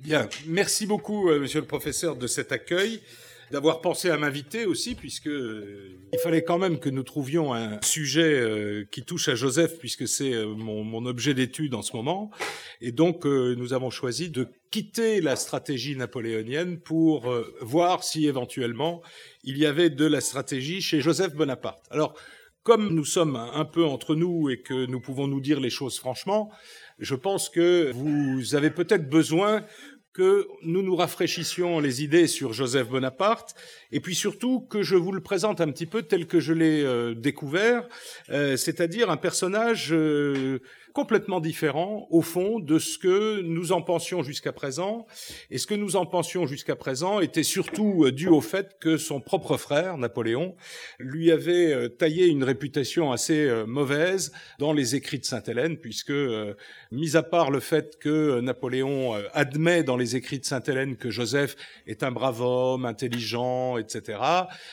Bien, merci beaucoup, euh, monsieur le professeur, de cet accueil d'avoir pensé à m'inviter aussi, puisque euh, il fallait quand même que nous trouvions un sujet euh, qui touche à Joseph, puisque c'est mon, objet d'étude en ce moment. Et donc, nous avons choisi de quitter la stratégie napoléonienne pour voir si éventuellement il y avait de la stratégie chez Joseph Bonaparte. Alors, comme nous sommes un peu entre nous et que nous pouvons nous dire les choses franchement, je pense que vous avez peut-être besoin que nous nous rafraîchissions les idées sur Joseph Bonaparte, et puis surtout que je vous le présente un petit peu tel que je l'ai euh, découvert, euh, c'est-à-dire un personnage euh, complètement différent, au fond, de ce que nous en pensions jusqu'à présent. Et ce que nous en pensions jusqu'à présent était surtout euh, dû au fait que son propre frère, Napoléon, lui avait euh, taillé une réputation assez euh, mauvaise dans les écrits de Sainte-Hélène, puisque, mis à part le fait que Napoléon admet dans les écrits de Sainte-Hélène que Joseph est un brave homme, intelligent, etc.,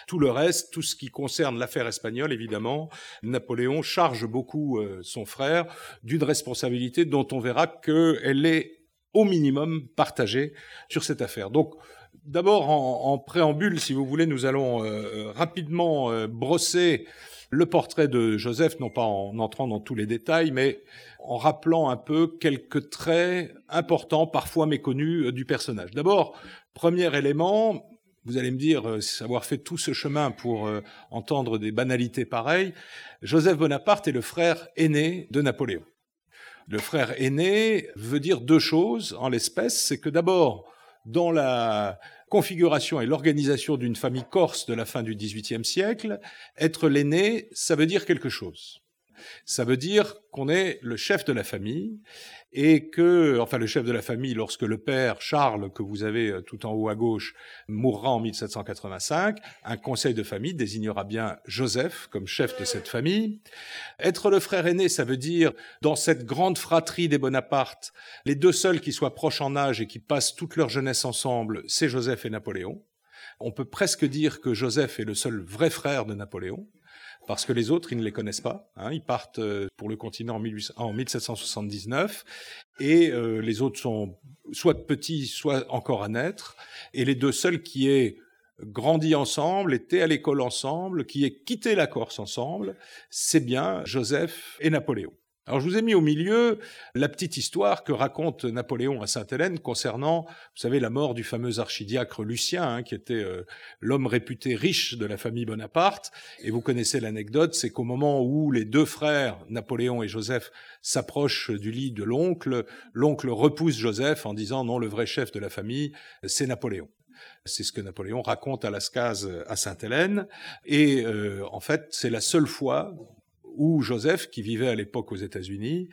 tout le reste, tout ce qui concerne l'affaire espagnole, évidemment, Napoléon charge beaucoup son frère d'une responsabilité dont on verra qu'elle est au minimum partagée sur cette affaire. Donc, d'abord, en, préambule, si vous voulez, nous allons euh, rapidement euh, brosser le portrait de Joseph, non pas en entrant dans tous les détails, mais en rappelant un peu quelques traits importants, parfois méconnus, euh, du personnage. D'abord, premier élément, vous allez me dire, avoir fait tout ce chemin pour entendre des banalités pareilles, Joseph Bonaparte est le frère aîné de Napoléon. Le frère aîné veut dire deux choses en l'espèce. C'est que d'abord, dans la configuration et l'organisation d'une famille corse de la fin du XVIIIe siècle, être l'aîné, ça veut dire quelque chose. Ça veut dire qu'on est le chef de la famille et que, enfin, le chef de la famille, lorsque le père Charles, que vous avez euh, tout en haut à gauche, mourra en 1785, un conseil de famille désignera bien Joseph comme chef de cette famille. Être le frère aîné, ça veut dire, dans cette grande fratrie des Bonaparte, les deux seuls qui soient proches en âge et qui passent toute leur jeunesse ensemble, c'est Joseph et Napoléon. On peut presque dire que Joseph est le seul vrai frère de Napoléon parce que les autres, ils ne les connaissent pas. Hein. ils partent euh, pour le continent en, 1779, et euh, les autres sont soit petits, soit encore à naître. Et les deux seuls qui aient grandi ensemble, étaient à l'école ensemble, qui aient quitté la Corse ensemble, c'est bien Joseph et Napoléon. Alors je vous ai mis au milieu la petite histoire que raconte Napoléon à Sainte-Hélène concernant, vous savez, la mort du fameux archidiacre Lucien, hein, qui était euh, l'homme réputé riche de la famille Bonaparte. Et vous connaissez l'anecdote, c'est qu'au moment où les deux frères, Napoléon et Joseph, s'approchent du lit de l'oncle, l'oncle repousse Joseph en disant non, le vrai chef de la famille, c'est Napoléon. C'est ce que Napoléon raconte à Lascaz à Sainte-Hélène. Et euh, en fait, c'est la seule fois où Joseph, qui vivait à l'époque aux États-Unis,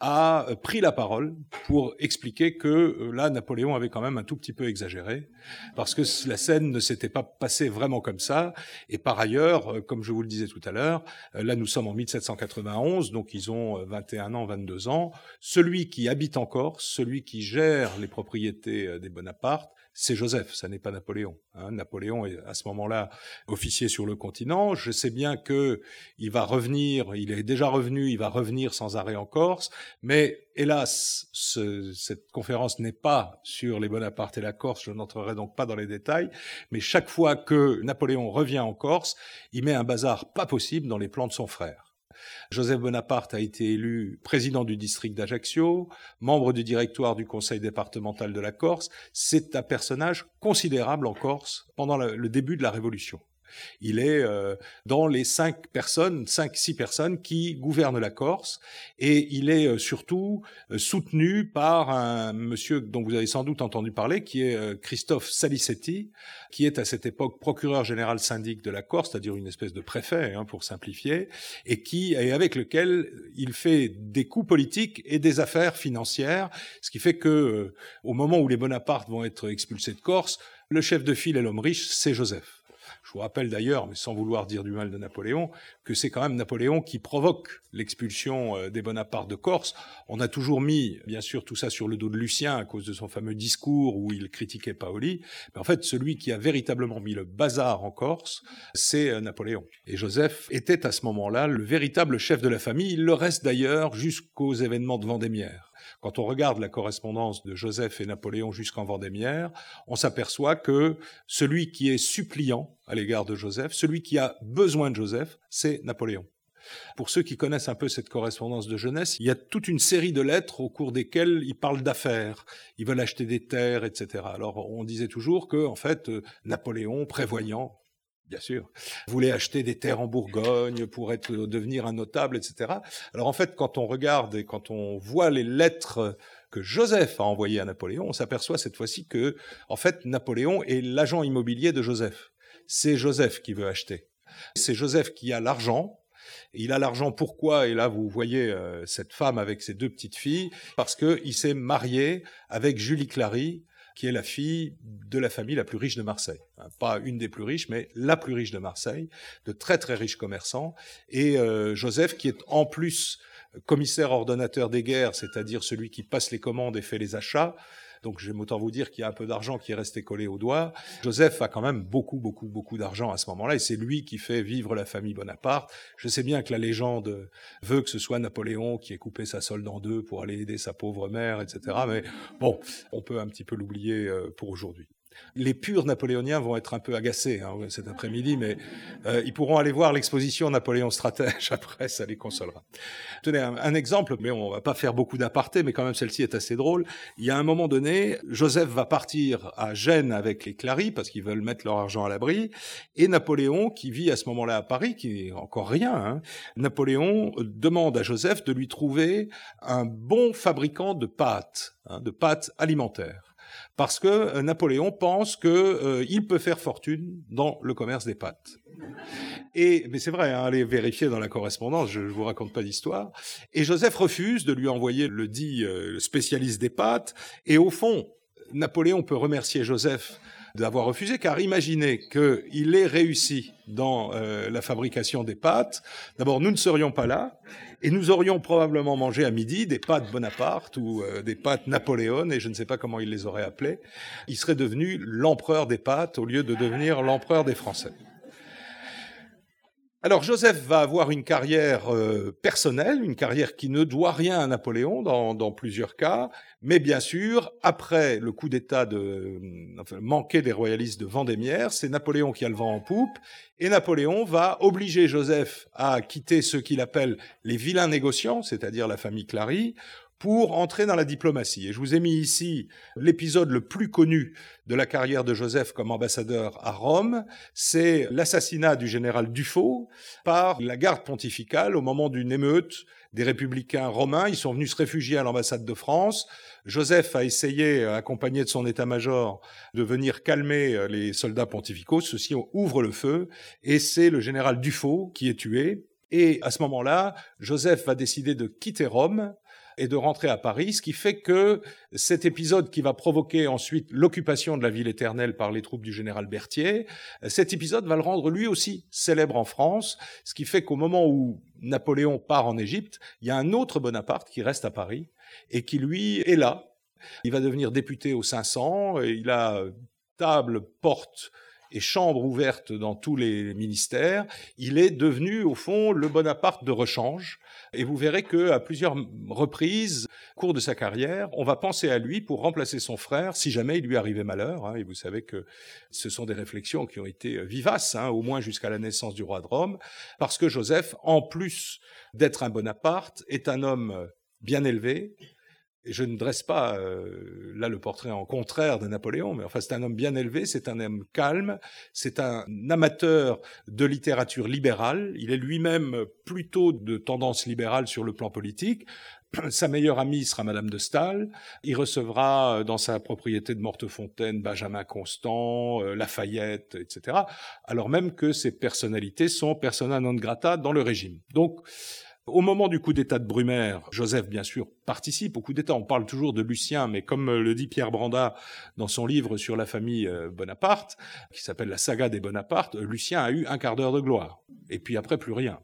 a euh, pris la parole pour expliquer que euh, là, Napoléon avait quand même un tout petit peu exagéré, parce que la scène ne s'était pas passée vraiment comme ça. Et par ailleurs, euh, comme je vous le disais tout à l'heure, là nous sommes en 1791, donc ils ont 21 ans, 22 ans. Celui qui habite en Corse, celui qui gère les propriétés des Bonaparte, c'est Joseph, ça n'est pas Napoléon. Hein. Napoléon est à ce moment-là officier sur le continent. Je sais bien que il va revenir, il est déjà revenu, il va revenir sans arrêt en Corse, mais hélas, cette conférence n'est pas sur les Bonaparte et la Corse. Je n'entrerai donc pas dans les détails, mais chaque fois que Napoléon revient en Corse, il met un bazar pas possible dans les plans de son frère. Joseph Bonaparte a été élu président du district d'Ajaccio, membre du directoire du conseil départemental de la Corse. C'est un personnage considérable en Corse pendant le début de la Révolution. Il est euh, dans les cinq personnes, cinq, six personnes qui gouvernent la Corse, et il est euh, surtout euh, soutenu par un monsieur dont vous avez sans doute entendu parler, qui est Christophe Salicetti, qui est à cette époque procureur général syndic de la Corse, c'est-à-dire une espèce de préfet, hein, pour simplifier, et qui et avec lequel il fait des coups politiques et des affaires financières, ce qui fait que au moment où les Bonaparte vont être expulsés de Corse, le chef de file et l'homme riche, c'est Joseph. Je vous rappelle d'ailleurs, mais sans vouloir dire du mal de Napoléon, que c'est quand même Napoléon qui provoque l'expulsion euh, des Bonaparte de Corse. On a toujours mis, bien sûr, tout ça sur le dos de Lucien à cause de son fameux discours où il critiquait Paoli. Mais en fait, celui qui a véritablement mis le bazar en Corse, c'est euh, Napoléon. Et Joseph était à ce moment-là le véritable chef de la famille. Il le reste d'ailleurs jusqu'aux événements de Vendémiaire quand on regarde la correspondance de Joseph et Napoléon jusqu'en Vendémiaire, on s'aperçoit que celui qui est suppliant à l'égard de Joseph, celui qui a besoin de Joseph, c'est Napoléon. Pour ceux qui connaissent un peu cette correspondance de jeunesse, il y a toute une série de lettres au cours desquelles ils parlent d'affaires, ils veulent acheter des terres, etc. Alors on disait toujours que, en fait, euh, Napoléon, prévoyant, bien sûr, voulait acheter des terres en Bourgogne pour être, devenir un notable, etc. Alors en fait, quand on regarde et quand on voit les lettres que Joseph a envoyées à Napoléon, on s'aperçoit cette fois-ci que, en fait, Napoléon est l'agent immobilier de Joseph. C'est Joseph qui veut acheter. C'est Joseph qui a l'argent, il a l'argent pourquoi? Et là, vous voyez euh, cette femme avec ses deux petites filles, parce qu'il s'est marié avec Julie Clary, qui est la fille de la famille la plus riche de Marseille. Pas une des plus riches, mais la plus riche de Marseille, de très très riches commerçants. Et euh, Joseph, qui est en plus commissaire ordonnateur des guerres, c'est-à-dire celui qui passe les commandes et fait les achats, donc j'aime autant vous dire qu'il y a un peu d'argent qui est resté collé au doigt. Joseph a quand même beaucoup, beaucoup, beaucoup d'argent à ce moment-là, et c'est lui qui fait vivre la famille Bonaparte. Je sais bien que la légende veut que ce soit Napoléon qui ait coupé sa solde en deux pour aller aider sa pauvre mère, etc. Mais bon, on peut un petit peu l'oublier euh, pour aujourd'hui. Les purs napoléoniens vont être un peu agacés hein, cet après-midi, mais euh, ils pourront aller voir l'exposition Napoléon stratège après, ça les consolera. Tenez un, exemple, mais on va pas faire beaucoup d'apartés, mais quand même celle-ci est assez drôle. Il y a un moment donné, Joseph va partir à Gênes avec les Clary parce qu'ils veulent mettre leur argent à l'abri, et Napoléon, qui vit à ce moment-là à Paris, qui n'est encore rien, hein, Napoléon demande à Joseph de lui trouver un bon fabricant de pâtes, hein, de pâtes alimentaires parce que euh, Napoléon pense qu'il euh, peut faire fortune dans le commerce des pâtes. Et mais c'est vrai, hein, allez vérifier dans la correspondance, je ne vous raconte pas d'histoire. Et Joseph refuse de lui envoyer le dit euh, spécialiste des pâtes. Et au fond, Napoléon peut remercier Joseph d'avoir refusé, car imaginez qu'il ait réussi dans euh, la fabrication des pâtes. D'abord, nous ne serions pas là, et nous aurions probablement mangé à midi des pâtes Bonaparte ou euh, des pâtes Napoléon, et je ne sais pas comment il les aurait appelées. Il serait devenu l'empereur des pâtes au lieu de devenir l'empereur des Français. Alors Joseph va avoir une carrière euh, personnelle, une carrière qui ne doit rien à Napoléon dans, plusieurs cas, mais bien sûr, après le coup d'État de enfin, manqué des royalistes de Vendémiaire, c'est Napoléon qui a le vent en poupe, et Napoléon va obliger Joseph à quitter ce qu'il appelle les vilains négociants, c'est-à-dire la famille Clary, pour entrer dans la diplomatie. Et je vous ai mis ici l'épisode le plus connu de la carrière de Joseph comme ambassadeur à Rome, c'est l'assassinat du général Dufaux par la garde pontificale au moment d'une émeute des républicains romains. Ils sont venus se réfugier à l'ambassade de France. Joseph a essayé, accompagné de son état-major, de venir calmer les soldats pontificaux. Ceux-ci ouvrent le feu et c'est le général Dufaux qui est tué. Et à ce moment-là, Joseph va décider de quitter Rome et de rentrer à Paris, ce qui fait que cet épisode qui va provoquer ensuite l'occupation de la ville éternelle par les troupes du général Berthier, cet épisode va le rendre lui aussi célèbre en France, ce qui fait qu'au moment où Napoléon part en Égypte, il y a un autre Bonaparte qui reste à Paris et qui lui est là. Il va devenir député au 500, il a table, porte, et chambre ouverte dans tous les ministères, il est devenu au fond le Bonaparte de rechange. Et vous verrez que à plusieurs reprises, au cours de sa carrière, on va penser à lui pour remplacer son frère si jamais il lui arrivait malheur. Hein. Et vous savez que ce sont des réflexions qui ont été vivaces, hein, au moins jusqu'à la naissance du roi de Rome, parce que Joseph, en plus d'être un Bonaparte, est un homme bien élevé, et je ne dresse pas euh, là le portrait en contraire de Napoléon, mais enfin c'est un homme bien élevé, c'est un homme calme, c'est un amateur de littérature libérale, il est lui-même plutôt de tendance libérale sur le plan politique. Sa meilleure amie sera Madame de Staël. Il recevra euh, dans sa propriété de Mortefontaine Benjamin Constant, euh, Lafayette, etc. Alors même que ces personnalités sont persona non grata dans le régime. Donc, au moment du coup d'État de Brumaire, Joseph, bien sûr, participe au coup d'État. On parle toujours de Lucien, mais comme le dit Pierre Branda dans son livre sur la famille euh, Bonaparte, qui s'appelle La saga des Bonaparte, Lucien a eu un quart d'heure de gloire. Et puis après, plus rien.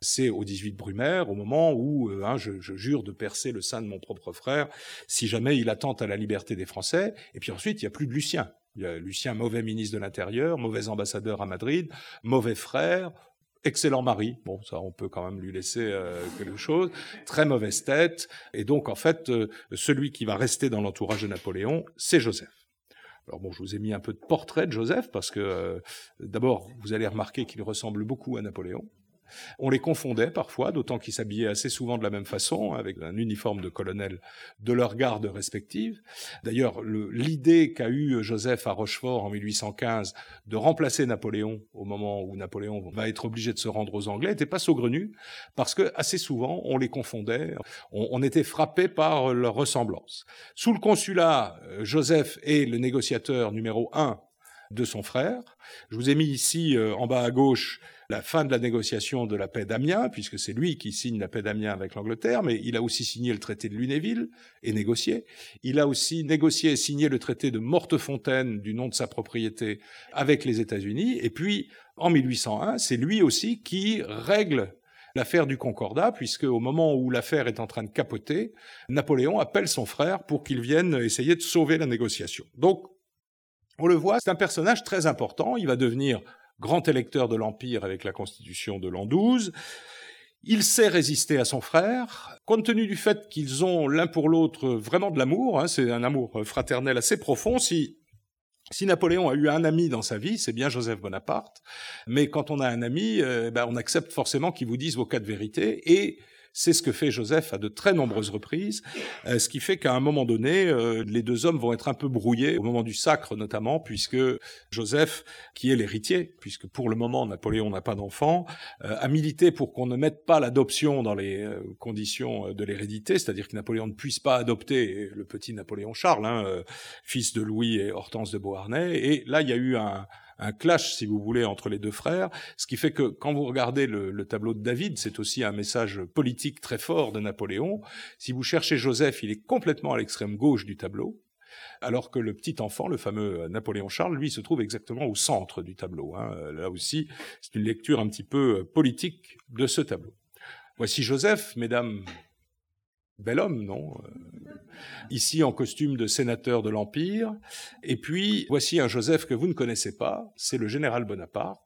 C'est au 18 Brumaire, au moment où euh, hein, je, je, jure de percer le sein de mon propre frère, si jamais il attente à la liberté des Français. Et puis ensuite, il n'y a plus de Lucien. Il y a Lucien, mauvais ministre de l'Intérieur, mauvais ambassadeur à Madrid, mauvais frère, excellent mari, bon ça on peut quand même lui laisser euh, quelque chose, très mauvaise tête, et donc en fait euh, celui qui va rester dans l'entourage de Napoléon, c'est Joseph. Alors bon, je vous ai mis un peu de portrait de Joseph parce que euh, d'abord vous allez remarquer qu'il ressemble beaucoup à Napoléon. On les confondait parfois, d'autant qu'ils s'habillaient assez souvent de la même façon, avec un uniforme de colonel de leur garde respective. D'ailleurs, l'idée qu'a eue Joseph à Rochefort en 1815 de remplacer Napoléon au moment où Napoléon va être obligé de se rendre aux Anglais n'était pas saugrenue, parce que assez souvent on les confondait, on, était frappé par leur ressemblance. Sous le consulat, euh, Joseph est le négociateur numéro un de son frère. Je vous ai mis ici euh, en bas à gauche la fin de la négociation de la paix d'Amiens, puisque c'est lui qui signe la paix d'Amiens avec l'Angleterre, mais il a aussi signé le traité de Lunéville et négocié. Il a aussi négocié et signé le traité de Mortefontaine du nom de sa propriété avec les États-Unis. Et puis, en 1801, c'est lui aussi qui règle l'affaire du Concordat, puisque au moment où l'affaire est en train de capoter, Napoléon appelle son frère pour qu'il vienne essayer de sauver la négociation. Donc, on le voit, c'est un personnage très important. Il va devenir grand électeur de l'Empire avec la constitution de l'an 12. Il sait résister à son frère, compte tenu du fait qu'ils ont l'un pour l'autre vraiment de l'amour, hein, c'est un amour fraternel assez profond. Si, si Napoléon a eu un ami dans sa vie, c'est bien Joseph Bonaparte, mais quand on a un ami, euh, ben, on accepte forcément qu'il vous dise vos quatre vérités, et c'est ce que fait Joseph à de très nombreuses reprises, euh, ce qui fait qu'à un moment donné, euh, les deux hommes vont être un peu brouillés, au moment du sacre notamment, puisque Joseph, qui est l'héritier, puisque pour le moment Napoléon n'a pas d'enfant, euh, a milité pour qu'on ne mette pas l'adoption dans les conditions de l'hérédité, c'est-à-dire que Napoléon ne puisse pas adopter le petit Napoléon Charles, hein, fils de Louis et Hortense de Beauharnais. Et là, il y a eu un, un clash, si vous voulez, entre les deux frères, ce qui fait que quand vous regardez le, tableau de David, c'est aussi un message politique très fort de Napoléon. Si vous cherchez Joseph, il est complètement à l'extrême gauche du tableau, alors que le petit enfant, le fameux Napoléon Charles, lui, se trouve exactement au centre du tableau. Hein. Là aussi, c'est une lecture un petit peu politique de ce tableau. Voici Joseph, mesdames, bel homme, non ici en costume de sénateur de l'Empire. Et puis, voici un Joseph que vous ne connaissez pas, c'est le général Bonaparte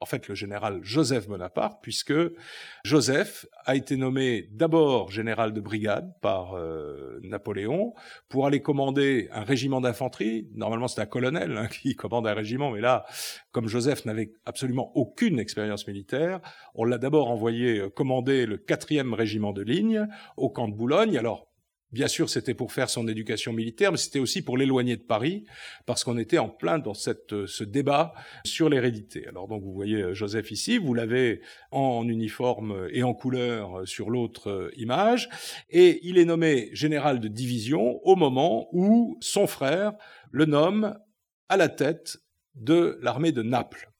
en fait le général Joseph Bonaparte, puisque Joseph a été nommé d'abord général de brigade par euh, Napoléon pour aller commander un régiment d'infanterie. Normalement, c'est un colonel hein, qui commande un régiment, mais là, comme Joseph n'avait absolument aucune expérience militaire, on l'a d'abord envoyé euh, commander le quatrième régiment de ligne au camp de Boulogne. Alors, Bien sûr, c'était pour faire son éducation militaire, mais c'était aussi pour l'éloigner de Paris, parce qu'on était en plein dans euh, ce débat sur l'hérédité. Alors donc, vous voyez euh, Joseph ici, vous l'avez en uniforme et en couleur euh, sur l'autre image, et il est nommé général de division au moment où son frère le nomme à la tête de l'armée de Naples.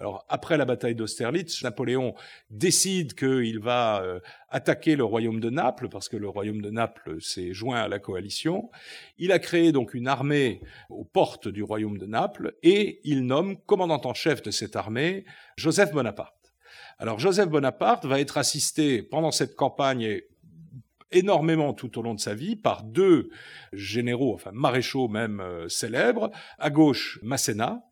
Alors après la bataille d'Austerlitz, Napoléon décide qu'il va euh, attaquer le royaume de Naples parce que le royaume de Naples s'est joint à la coalition. Il a créé donc une armée aux portes du royaume de Naples et il nomme commandant en chef de cette armée Joseph Bonaparte. Alors Joseph Bonaparte va être assisté pendant cette campagne énormément tout au long de sa vie par deux généraux, enfin maréchaux même euh, célèbres, à gauche Masséna,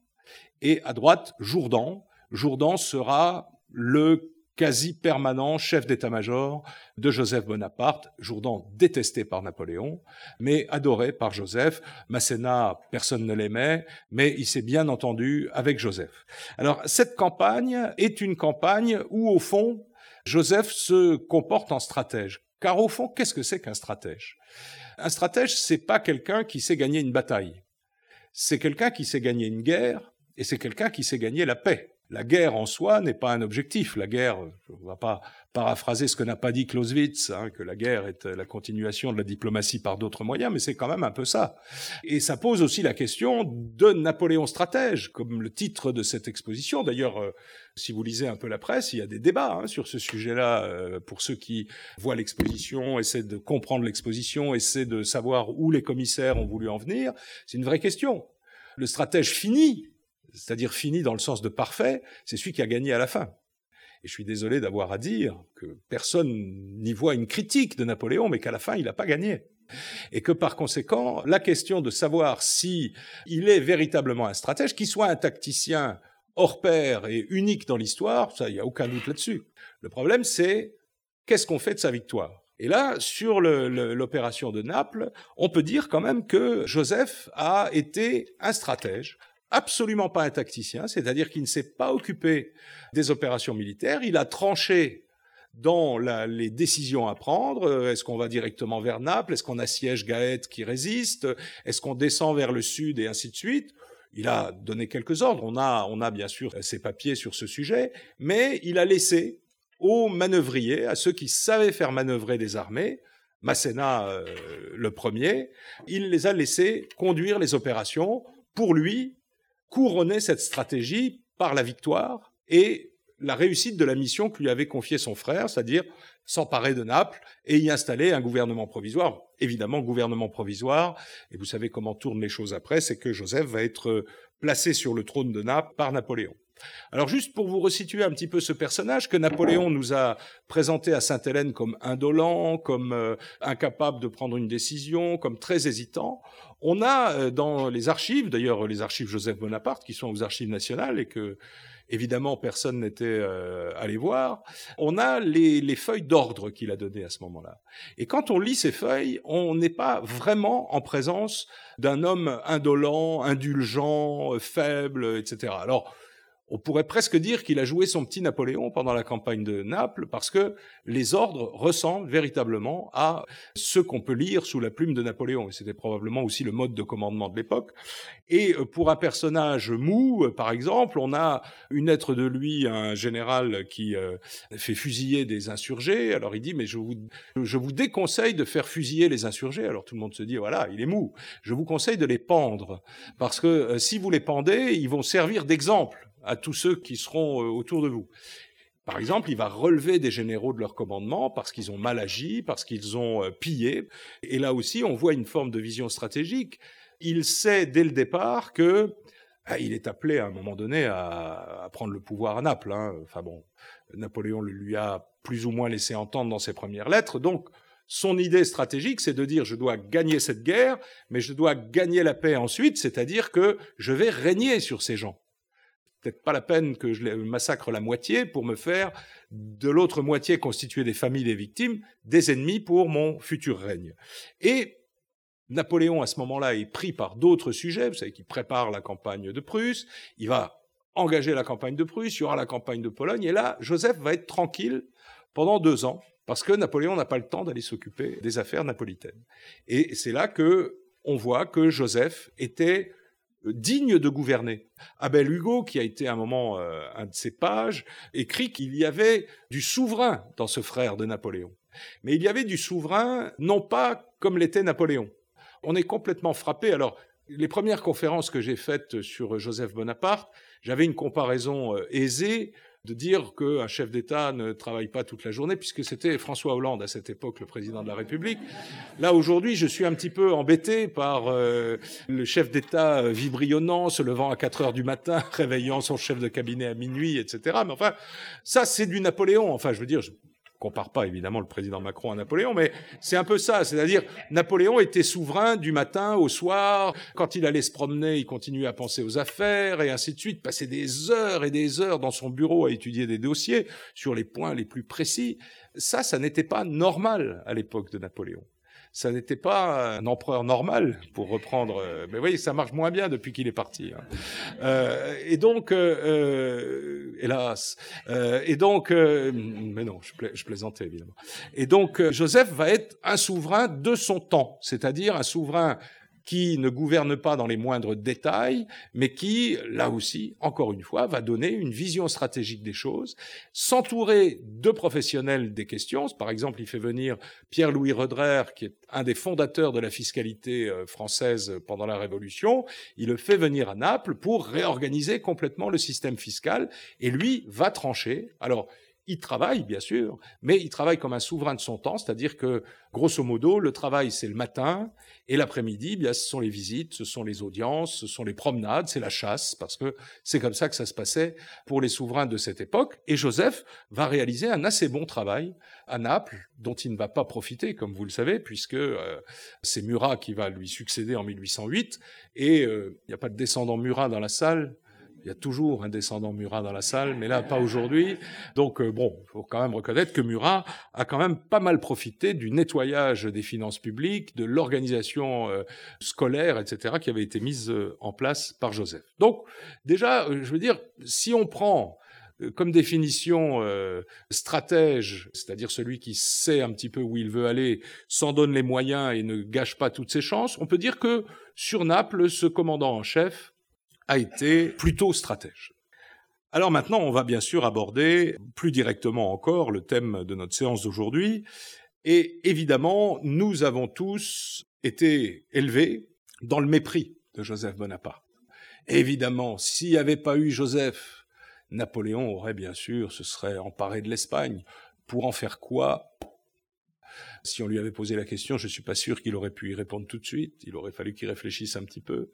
et à droite, Jourdan. Jourdan sera le quasi permanent chef d'état-major de Joseph Bonaparte, Jourdan détesté par Napoléon, mais adoré par Joseph. Masséna, personne ne l'aimait, mais il s'est bien entendu avec Joseph. Alors cette campagne est une campagne où, au fond, Joseph se comporte en stratège. Car au fond, qu'est-ce que c'est qu'un stratège? Un stratège, c'est pas quelqu'un qui sait gagner une bataille. C'est quelqu'un qui sait gagner une guerre, et c'est quelqu'un qui sait gagner la paix. La guerre en soi n'est pas un objectif. La guerre, je ne vais pas paraphraser ce que n'a pas dit Clausewitz, hein, que la guerre est la continuation de la diplomatie par d'autres moyens, mais c'est quand même un peu ça. Et ça pose aussi la question de Napoléon stratège, comme le titre de cette exposition. D'ailleurs, euh, si vous lisez un peu la presse, il y a des débats hein, sur ce sujet-là. Euh, pour ceux qui voient l'exposition, essaient de comprendre l'exposition, essaient de savoir où les commissaires ont voulu en venir, c'est une vraie question. Le stratège finit c'est-à-dire fini dans le sens de parfait, c'est celui qui a gagné à la fin. Et je suis désolé d'avoir à dire que personne n'y voit une critique de Napoléon, mais qu'à la fin, il n'a pas gagné. Et que par conséquent, la question de savoir si il est véritablement un stratège, qu'il soit un tacticien hors pair et unique dans l'histoire, ça, il n'y a aucun doute là-dessus. Le problème, c'est qu'est-ce qu'on fait de sa victoire? Et là, sur l'opération de Naples, on peut dire quand même que Joseph a été un stratège, absolument pas un tacticien, c'est-à-dire qu'il ne s'est pas occupé des opérations militaires, il a tranché dans les décisions à prendre. Est-ce qu'on va directement vers Naples? Est-ce qu'on assiège Gaète qui résiste? Est-ce qu'on descend vers le sud et ainsi de suite? Il a donné quelques ordres. On a, on a bien sûr ses papiers sur ce sujet, mais il a laissé aux manœuvriers, à ceux qui savaient faire manœuvrer des armées, Masséna euh, le premier, il les a laissés conduire les opérations pour lui couronner cette stratégie par la victoire et la réussite de la mission que lui avait confiée son frère, c'est-à-dire s'emparer de Naples et y installer un gouvernement provisoire. Évidemment, gouvernement provisoire, et vous savez comment tournent les choses après, c'est que Joseph va être placé sur le trône de Naples par Napoléon. Alors juste pour vous resituer un petit peu ce personnage que Napoléon nous a présenté à Sainte-Hélène comme indolent, comme euh, incapable de prendre une décision, comme très hésitant, on a euh, dans les archives, d'ailleurs les archives Joseph Bonaparte qui sont aux archives nationales et que évidemment personne n'était euh, allé voir, on a les, les feuilles d'ordre qu'il a données à ce moment-là. Et quand on lit ces feuilles, on n'est pas vraiment en présence d'un homme indolent, indulgent, faible, etc. Alors, on pourrait presque dire qu'il a joué son petit Napoléon pendant la campagne de Naples parce que les ordres ressemblent véritablement à ce qu'on peut lire sous la plume de Napoléon. Et c'était probablement aussi le mode de commandement de l'époque. Et euh, pour un personnage mou, euh, par exemple, on a une lettre de lui, un général qui euh, fait fusiller des insurgés. Alors il dit, mais je vous, je vous déconseille de faire fusiller les insurgés. Alors tout le monde se dit, voilà, il est mou. Je vous conseille de les pendre parce que si vous les pendez, ils vont servir d'exemple à tous ceux qui seront euh, autour de vous. Par exemple, il va relever des généraux de leur commandement parce qu'ils ont mal agi, parce qu'ils ont euh, pillé. Et là aussi, on voit une forme de vision stratégique. Il sait dès le départ que ah, il est appelé à un moment donné à, prendre le pouvoir à Naples. Hein. Enfin bon, Napoléon lui a plus ou moins laissé entendre dans ses premières lettres. Donc, son idée stratégique, c'est de dire je dois gagner cette guerre, mais je dois gagner la paix ensuite, c'est-à-dire que je vais régner sur ces gens peut-être pas la peine que je massacre la moitié pour me faire de l'autre moitié constituée des familles des victimes des ennemis pour mon futur règne. Et Napoléon, à ce moment-là, est pris par d'autres sujets. Vous savez qu'il prépare la campagne de Prusse. Il va engager la campagne de Prusse. Il y aura la campagne de Pologne. Et là, Joseph va être tranquille pendant deux ans parce que Napoléon n'a pas le temps d'aller s'occuper des affaires napolitaines. Et c'est là que on voit que Joseph était digne de gouverner. Abel Hugo, qui a été un moment euh, un de ses pages, écrit qu'il y avait du souverain dans ce frère de Napoléon. Mais il y avait du souverain, non pas comme l'était Napoléon. On est complètement frappé. Alors, les premières conférences que j'ai faites sur Joseph Bonaparte, j'avais une comparaison euh, aisée de dire qu'un chef d'État ne travaille pas toute la journée, puisque c'était François Hollande à cette époque, le président de la République. Là, aujourd'hui, je suis un petit peu embêté par euh, le chef d'État euh, vibrionnant, se levant à 4 heures du matin, réveillant son chef de cabinet à minuit, etc. Mais enfin, ça, c'est du Napoléon. Enfin, je veux dire, compare pas évidemment le président Macron à Napoléon, mais c'est un peu ça. C'est-à-dire, Napoléon était souverain du matin au soir. Quand il allait se promener, il continuait à penser aux affaires et ainsi de suite. Passer des heures et des heures dans son bureau à étudier des dossiers sur les points les plus précis. Ça, ça n'était pas normal à l'époque de Napoléon ça n'était pas un empereur normal, pour reprendre. Euh, mais oui, ça marche moins bien depuis qu'il est parti. Hein. Euh, et donc, euh, euh hélas. Euh, et donc, mais non, je, plaisantais évidemment. Et donc, Joseph va être un souverain de son temps, c'est-à-dire un souverain qui ne gouverne pas dans les moindres détails, mais qui, là aussi, encore une fois, va donner une vision stratégique des choses, s'entourer de professionnels des questions. Par exemple, il fait venir Pierre-Louis Redrer, qui est un des fondateurs de la fiscalité euh, française pendant la Révolution. Il le fait venir à Naples pour réorganiser complètement le système fiscal, et lui va trancher. Alors, il travaille, bien sûr, mais il travaille comme un souverain de son temps, c'est-à-dire que, grosso modo, le travail, c'est le matin, et l'après-midi, eh bien, ce sont les visites, ce sont les audiences, ce sont les promenades, c'est la chasse, parce que c'est comme ça que ça se passait pour les souverains de cette époque. Et Joseph va réaliser un assez bon travail à Naples, dont il ne va pas profiter, comme vous le savez, puisque euh, c'est Murat qui va lui succéder en 1808, et euh, il n'y a pas de descendant Murat dans la salle, Il y a toujours un descendant Murat dans la salle, mais là, pas aujourd'hui. Donc, euh, bon, faut quand même reconnaître que Murat a quand même pas mal profité du nettoyage des finances publiques, de l'organisation euh, scolaire, etc., qui avait été mise euh, en place par Joseph. Donc, déjà, je veux dire, si on prend comme définition stratège, c'est-à-dire celui qui sait un petit peu où il veut aller, s'en donne les moyens et ne gâche pas toutes ses chances, on peut dire que sur Naples, ce commandant en chef a été plutôt stratège. Alors maintenant, on va bien sûr aborder plus directement encore le thème de notre séance d'aujourd'hui. Et évidemment, nous avons tous été élevés dans le mépris de Joseph Bonaparte. Évidemment, s'il n'y avait pas eu Joseph, Napoléon aurait bien sûr, se serait emparé de l'Espagne. Pour en faire quoi? Si on lui avait posé la question, je ne suis pas sûr qu'il aurait pu y répondre tout de suite. Il aurait fallu qu'il réfléchisse un petit peu.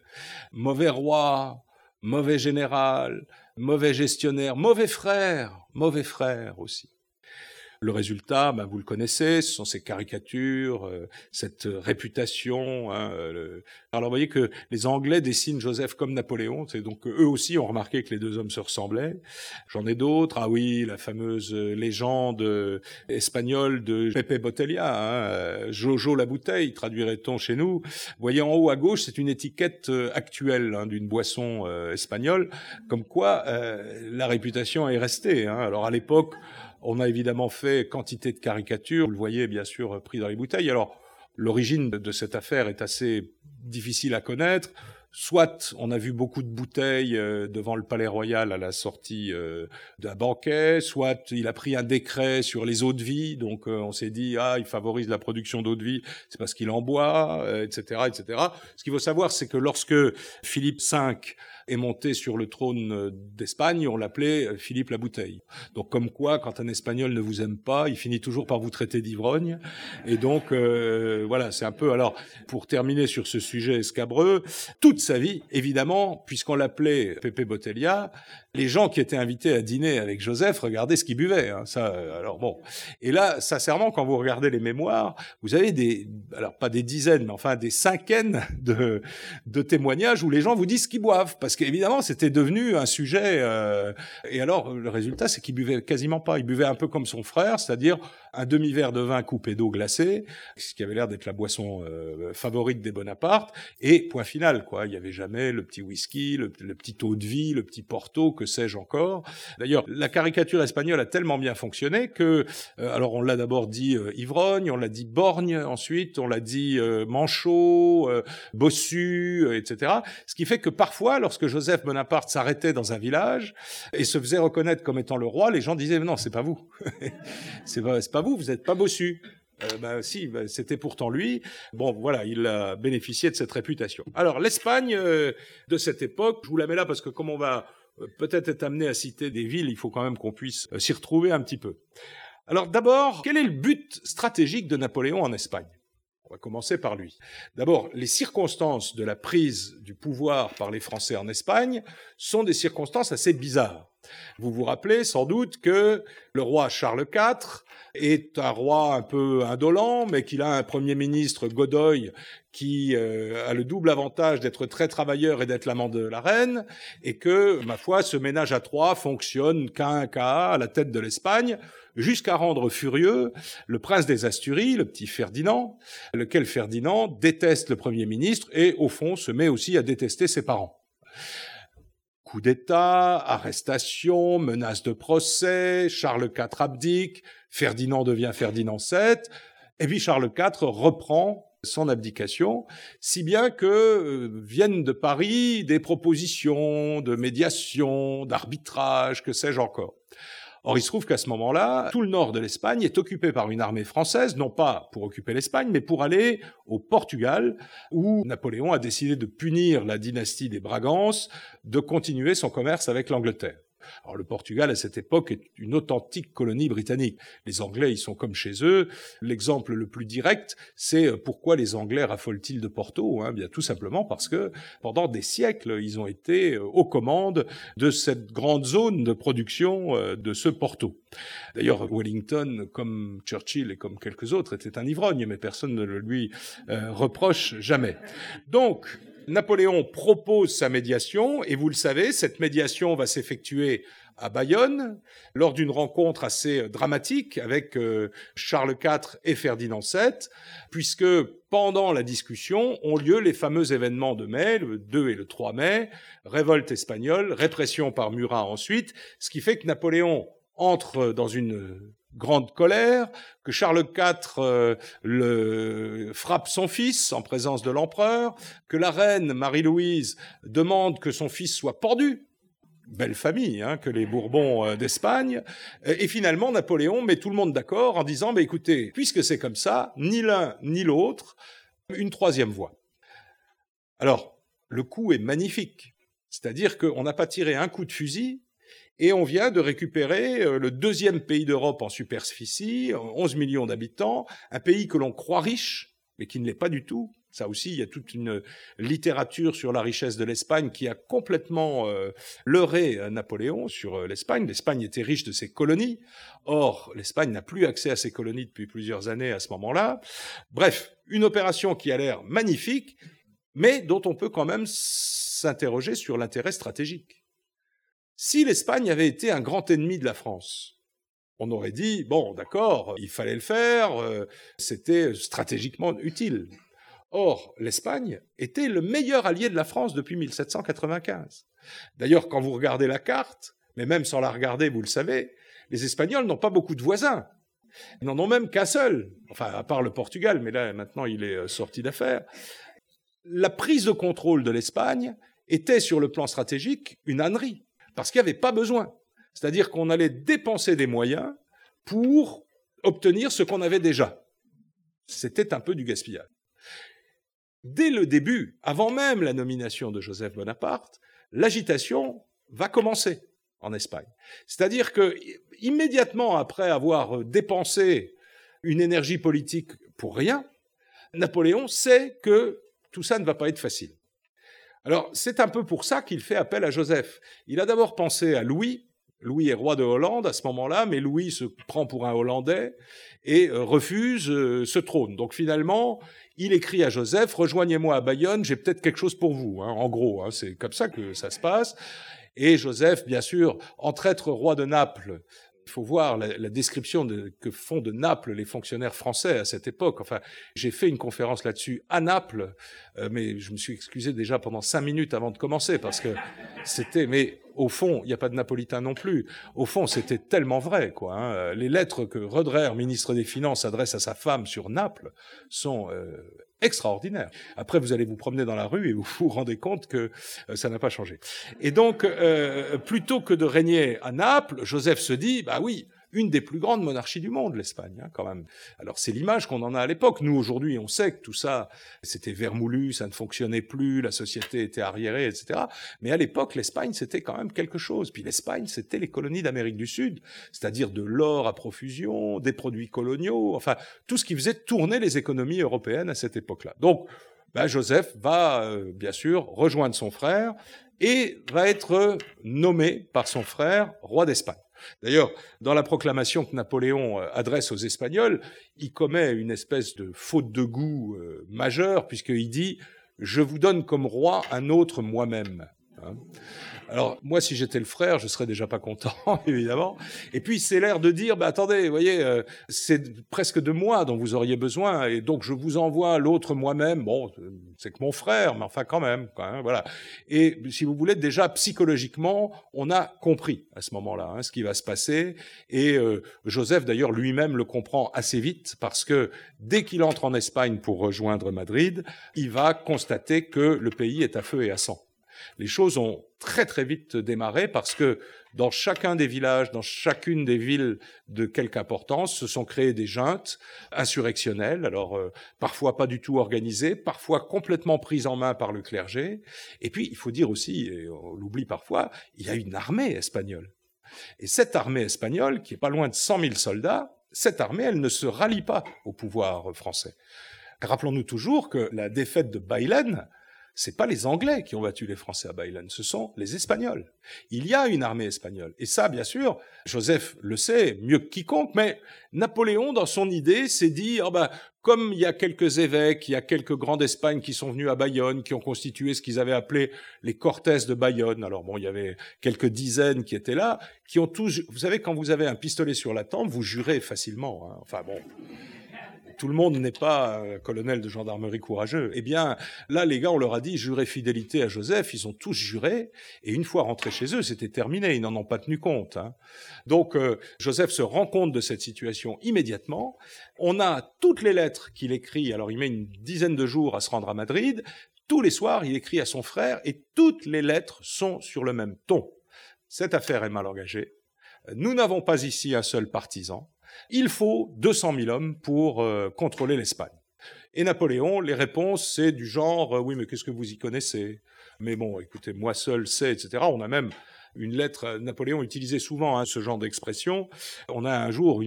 Mauvais roi, mauvais général, mauvais gestionnaire, mauvais frère, mauvais frère aussi. Le résultat, ben, vous le connaissez, ce sont ces caricatures, euh, cette réputation. Hein, Alors vous voyez que les Anglais dessinent Joseph comme Napoléon, c'est donc eux aussi ont remarqué que les deux hommes se ressemblaient. J'en ai d'autres. Ah oui, la fameuse légende espagnole de Pepe Botella, hein, Jojo la bouteille, traduirait-on chez nous. Vous voyez en haut à gauche, c'est une étiquette euh, actuelle hein, d'une boisson euh, espagnole, comme quoi la réputation est restée. Hein. Alors à l'époque, on a évidemment fait quantité de caricatures, vous le voyez bien sûr pris dans les bouteilles. Alors, l'origine de cette affaire est assez difficile à connaître. Soit on a vu beaucoup de bouteilles euh, devant le Palais Royal à la sortie euh, d'un banquet, soit il a pris un décret sur les eaux de vie, donc euh, on s'est dit ah il favorise la production d'eau de vie, c'est parce qu'il en boit, etc., etc. Ce qu'il faut savoir, c'est que lorsque Philippe V est monté sur le trône euh, d'Espagne, on l'appelait euh, Philippe la Bouteille. Donc comme quoi, quand un Espagnol ne vous aime pas, il finit toujours par vous traiter d'ivrogne. Et donc euh, voilà, c'est un peu. Alors pour terminer sur ce sujet escabreux, toute sa vie, évidemment, puisqu'on l'appelait Pepe Botelia, les gens qui étaient invités à dîner avec Joseph regardaient ce qu'il buvait. Hein, ça, alors bon. Et là, sincèrement, quand vous regardez les mémoires, vous avez des, alors pas des dizaines, mais enfin des cinquaines de, de témoignages où les gens vous disent ce qu'ils boivent, parce qu'évidemment, c'était devenu un sujet. Euh, et alors, le résultat, c'est qu'il buvait quasiment pas. Il buvait un peu comme son frère, c'est-à-dire un demi-verre de vin coupé d'eau glacée, ce qui avait l'air d'être la boisson euh, favorite des Bonaparte, et point final, quoi. Il n'y avait jamais le petit whisky, le, petit eau de vie, le petit porto, que sais-je encore. D'ailleurs, la caricature espagnole a tellement bien fonctionné que, euh, alors on l'a d'abord dit euh, ivrogne, on l'a dit borgne, ensuite on l'a dit manchot, bossu, etc. Ce qui fait que parfois, lorsque Joseph Bonaparte s'arrêtait dans un village et se faisait reconnaître comme étant le roi, les gens disaient non, c'est pas vous, c'est pas vous, vous n'êtes pas bossu. Bah, si, bah, c'était pourtant lui. Bon, voilà, il a bénéficié de cette réputation. Alors, l'Espagne euh, de cette époque, je vous la mets là parce que comme on va euh, peut-être être amené à citer des villes, il faut quand même qu'on puisse s'y retrouver un petit peu. Alors, d'abord, quel est le but stratégique de Napoléon en Espagne? On va commencer par lui. D'abord, les circonstances de la prise du pouvoir par les Français en Espagne sont des circonstances assez bizarres. Vous vous rappelez sans doute que le roi Charles IV est un roi un peu indolent, mais qu'il a un premier ministre Godoy qui euh, a le double avantage d'être très travailleur et d'être l'amant de la reine, et que, ma foi, ce ménage à trois fonctionne qu'à un cas à la tête de l'Espagne, jusqu'à rendre furieux le prince des Asturies, le petit Ferdinand, lequel Ferdinand déteste le Premier ministre et, au fond, se met aussi à détester ses parents. Coup d'État, arrestation, menace de procès, Charles IV abdique, Ferdinand devient Ferdinand VII, et puis Charles IV reprend son abdication, si bien que euh, viennent de Paris des propositions de médiation, d'arbitrage, que sais-je encore. Or, il se trouve qu'à ce moment-là, tout le nord de l'Espagne est occupé par une armée française, non pas pour occuper l'Espagne, mais pour aller au Portugal, où Napoléon a décidé de punir la dynastie des Bragances, de continuer son commerce avec l'Angleterre. Alors le Portugal à cette époque est une authentique colonie britannique. Les Anglais, ils sont comme chez eux. L'exemple le plus direct, c'est euh, pourquoi les Anglais raffolent-ils de Porto hein? Bien tout simplement parce que pendant des siècles, ils ont été euh, aux commandes de cette grande zone de production euh, de ce Porto. D'ailleurs, Wellington, comme Churchill et comme quelques autres, était un ivrogne, mais personne ne le lui reproche jamais. Donc, Napoléon propose sa médiation, et vous le savez, cette médiation va s'effectuer à Bayonne, lors d'une rencontre assez dramatique avec euh, Charles IV et Ferdinand VII, puisque pendant la discussion ont lieu les fameux événements de mai, le 2 et le 3 mai, révolte espagnole, répression par Murat ensuite, ce qui fait que Napoléon entre dans une grande colère, que Charles IV euh, frappe son fils en présence de l'empereur, que la reine Marie-Louise demande que son fils soit pendu. Belle famille, hein, que les Bourbons euh, d'Espagne. Et finalement, Napoléon met tout le monde d'accord en disant, écoutez, puisque c'est comme ça, ni l'un ni l'autre, une troisième voie. Alors, le coup est magnifique. C'est-à-dire qu'on n'a pas tiré un coup de fusil, et on vient de récupérer euh, le deuxième pays d'Europe en superficie, 11 millions d'habitants, un pays que l'on croit riche, mais qui ne l'est pas du tout. Ça aussi, il y a toute une littérature sur la richesse de l'Espagne qui a complètement euh, leurré euh, Napoléon sur l'Espagne. L'Espagne était riche de ses colonies. Or, l'Espagne n'a plus accès à ses colonies depuis plusieurs années à ce moment-là. Bref, une opération qui a l'air magnifique, mais dont on peut quand même s'interroger sur l'intérêt stratégique. Si l'Espagne avait été un grand ennemi de la France, on aurait dit, bon, d'accord, il fallait le faire, euh, c'était stratégiquement utile. Or, l'Espagne était le meilleur allié de la France depuis 1795. D'ailleurs, quand vous regardez la carte, mais même sans la regarder, vous le savez, les Espagnols n'ont pas beaucoup de voisins. Ils n'en ont même qu'un seul, enfin, à part le Portugal, mais là, maintenant, il est euh, sorti d'affaire. La prise de contrôle de l'Espagne était, sur le plan stratégique, une ânerie parce qu'il n'y avait pas besoin. C'est-à-dire qu'on allait dépenser des moyens pour obtenir ce qu'on avait déjà. C'était un peu du gaspillage. Dès le début, avant même la nomination de Joseph Bonaparte, l'agitation va commencer en Espagne. C'est-à-dire que immédiatement après avoir dépensé une énergie politique pour rien, Napoléon sait que tout ça ne va pas être facile. Alors, c'est un peu pour ça qu'il fait appel à Joseph. Il a d'abord pensé à Louis. Louis est roi de Hollande à ce moment-là, mais Louis se prend pour un Hollandais et euh, refuse euh, ce trône. Donc finalement, il écrit à Joseph, rejoignez-moi à Bayonne, j'ai peut-être quelque chose pour vous. Hein, en gros, hein, c'est comme ça que ça se passe. Et Joseph, bien sûr, entre être roi de Naples il faut voir la, description que font de Naples les fonctionnaires français à cette époque. Enfin, j'ai fait une conférence là-dessus à Naples, euh, mais je me suis excusé déjà pendant cinq minutes avant de commencer parce que c'était. Mais au fond, il n'y a pas de napolitain non plus. Au fond, c'était tellement vrai, quoi. Hein. Les lettres que Roderer, ministre des Finances, adresse à sa femme sur Naples sont euh, extraordinaire. Après, vous allez vous promener dans la rue et vous vous rendez compte que euh, ça n'a pas changé. Et donc, euh, plutôt que de régner à Naples, Joseph se dit, bah oui, une des plus grandes monarchies du monde, l'Espagne, hein, quand même. Alors c'est l'image qu'on en a à l'époque. Nous, aujourd'hui, on sait que tout ça, c'était vermoulu, ça ne fonctionnait plus, la société était arriérée, etc. Mais à l'époque, l'Espagne, c'était quand même quelque chose. Puis l'Espagne, c'était les colonies d'Amérique du Sud, c'est-à-dire de l'or à profusion, des produits coloniaux, enfin, tout ce qui faisait tourner les économies européennes à cette époque-là. Donc, ben, Joseph va, euh, bien sûr, rejoindre son frère et va être nommé par son frère roi d'Espagne. D'ailleurs, dans la proclamation que Napoléon euh, adresse aux Espagnols, il commet une espèce de faute de goût euh, majeure, puisqu'il dit ⁇ Je vous donne comme roi un autre moi-même hein. Alors moi, si j'étais le frère, je serais déjà pas content, évidemment. Et puis c'est l'air de dire, bah attendez, vous voyez, euh, c'est presque de moi dont vous auriez besoin, et donc je vous envoie l'autre moi-même. Bon, c'est que mon frère, mais enfin quand même, voilà. Et si vous voulez, déjà psychologiquement, on a compris à ce moment-là hein, ce qui va se passer. Et euh, Joseph, d'ailleurs, lui-même le comprend assez vite parce que dès qu'il entre en Espagne pour rejoindre Madrid, il va constater que le pays est à feu et à sang les choses ont très très vite démarré parce que dans chacun des villages, dans chacune des villes de quelque importance, se sont créées des juntes insurrectionnelles, alors euh, parfois pas du tout organisées, parfois complètement prises en main par le clergé. Et puis il faut dire aussi, et on l'oublie parfois, il y a une armée espagnole. Et cette armée espagnole, qui est pas loin de 100 000 soldats, cette armée, elle ne se rallie pas au pouvoir français. Rappelons-nous toujours que la défaite de Baylen, c'est pas les Anglais qui ont battu les Français à Baylen, ce sont les Espagnols. Il y a une armée espagnole. Et ça, bien sûr, Joseph le sait mieux que quiconque, mais Napoléon, dans son idée, s'est dit, oh ben, comme il y a quelques évêques, il y a quelques grands d'Espagne qui sont venus à Bayonne, qui ont constitué ce qu'ils avaient appelé les Cortes de Bayonne. Alors bon, il y avait quelques dizaines qui étaient là, qui ont tous, vous savez, quand vous avez un pistolet sur la tempe, vous jurez facilement. Hein. Enfin bon tout le monde n'est pas un colonel de gendarmerie courageux. Eh bien, là, les gars, on leur a dit jurez fidélité à Joseph. Ils ont tous juré. Et une fois rentrés chez eux, c'était terminé. Ils n'en ont pas tenu compte. Hein. Donc, euh, Joseph se rend compte de cette situation immédiatement. On a toutes les lettres qu'il écrit. Alors, il met une dizaine de jours à se rendre à Madrid. Tous les soirs, il écrit à son frère et toutes les lettres sont sur le même ton. Cette affaire est mal engagée. Nous n'avons pas ici un seul partisan. Il faut 200 000 hommes pour euh, contrôler l'Espagne. Et Napoléon, les réponses, c'est du genre, euh, oui, mais qu'est-ce que vous y connaissez? Mais bon, écoutez, moi seul sais, etc. On a même une lettre, euh, Napoléon utilisait souvent hein, ce genre d'expression. On a un jour,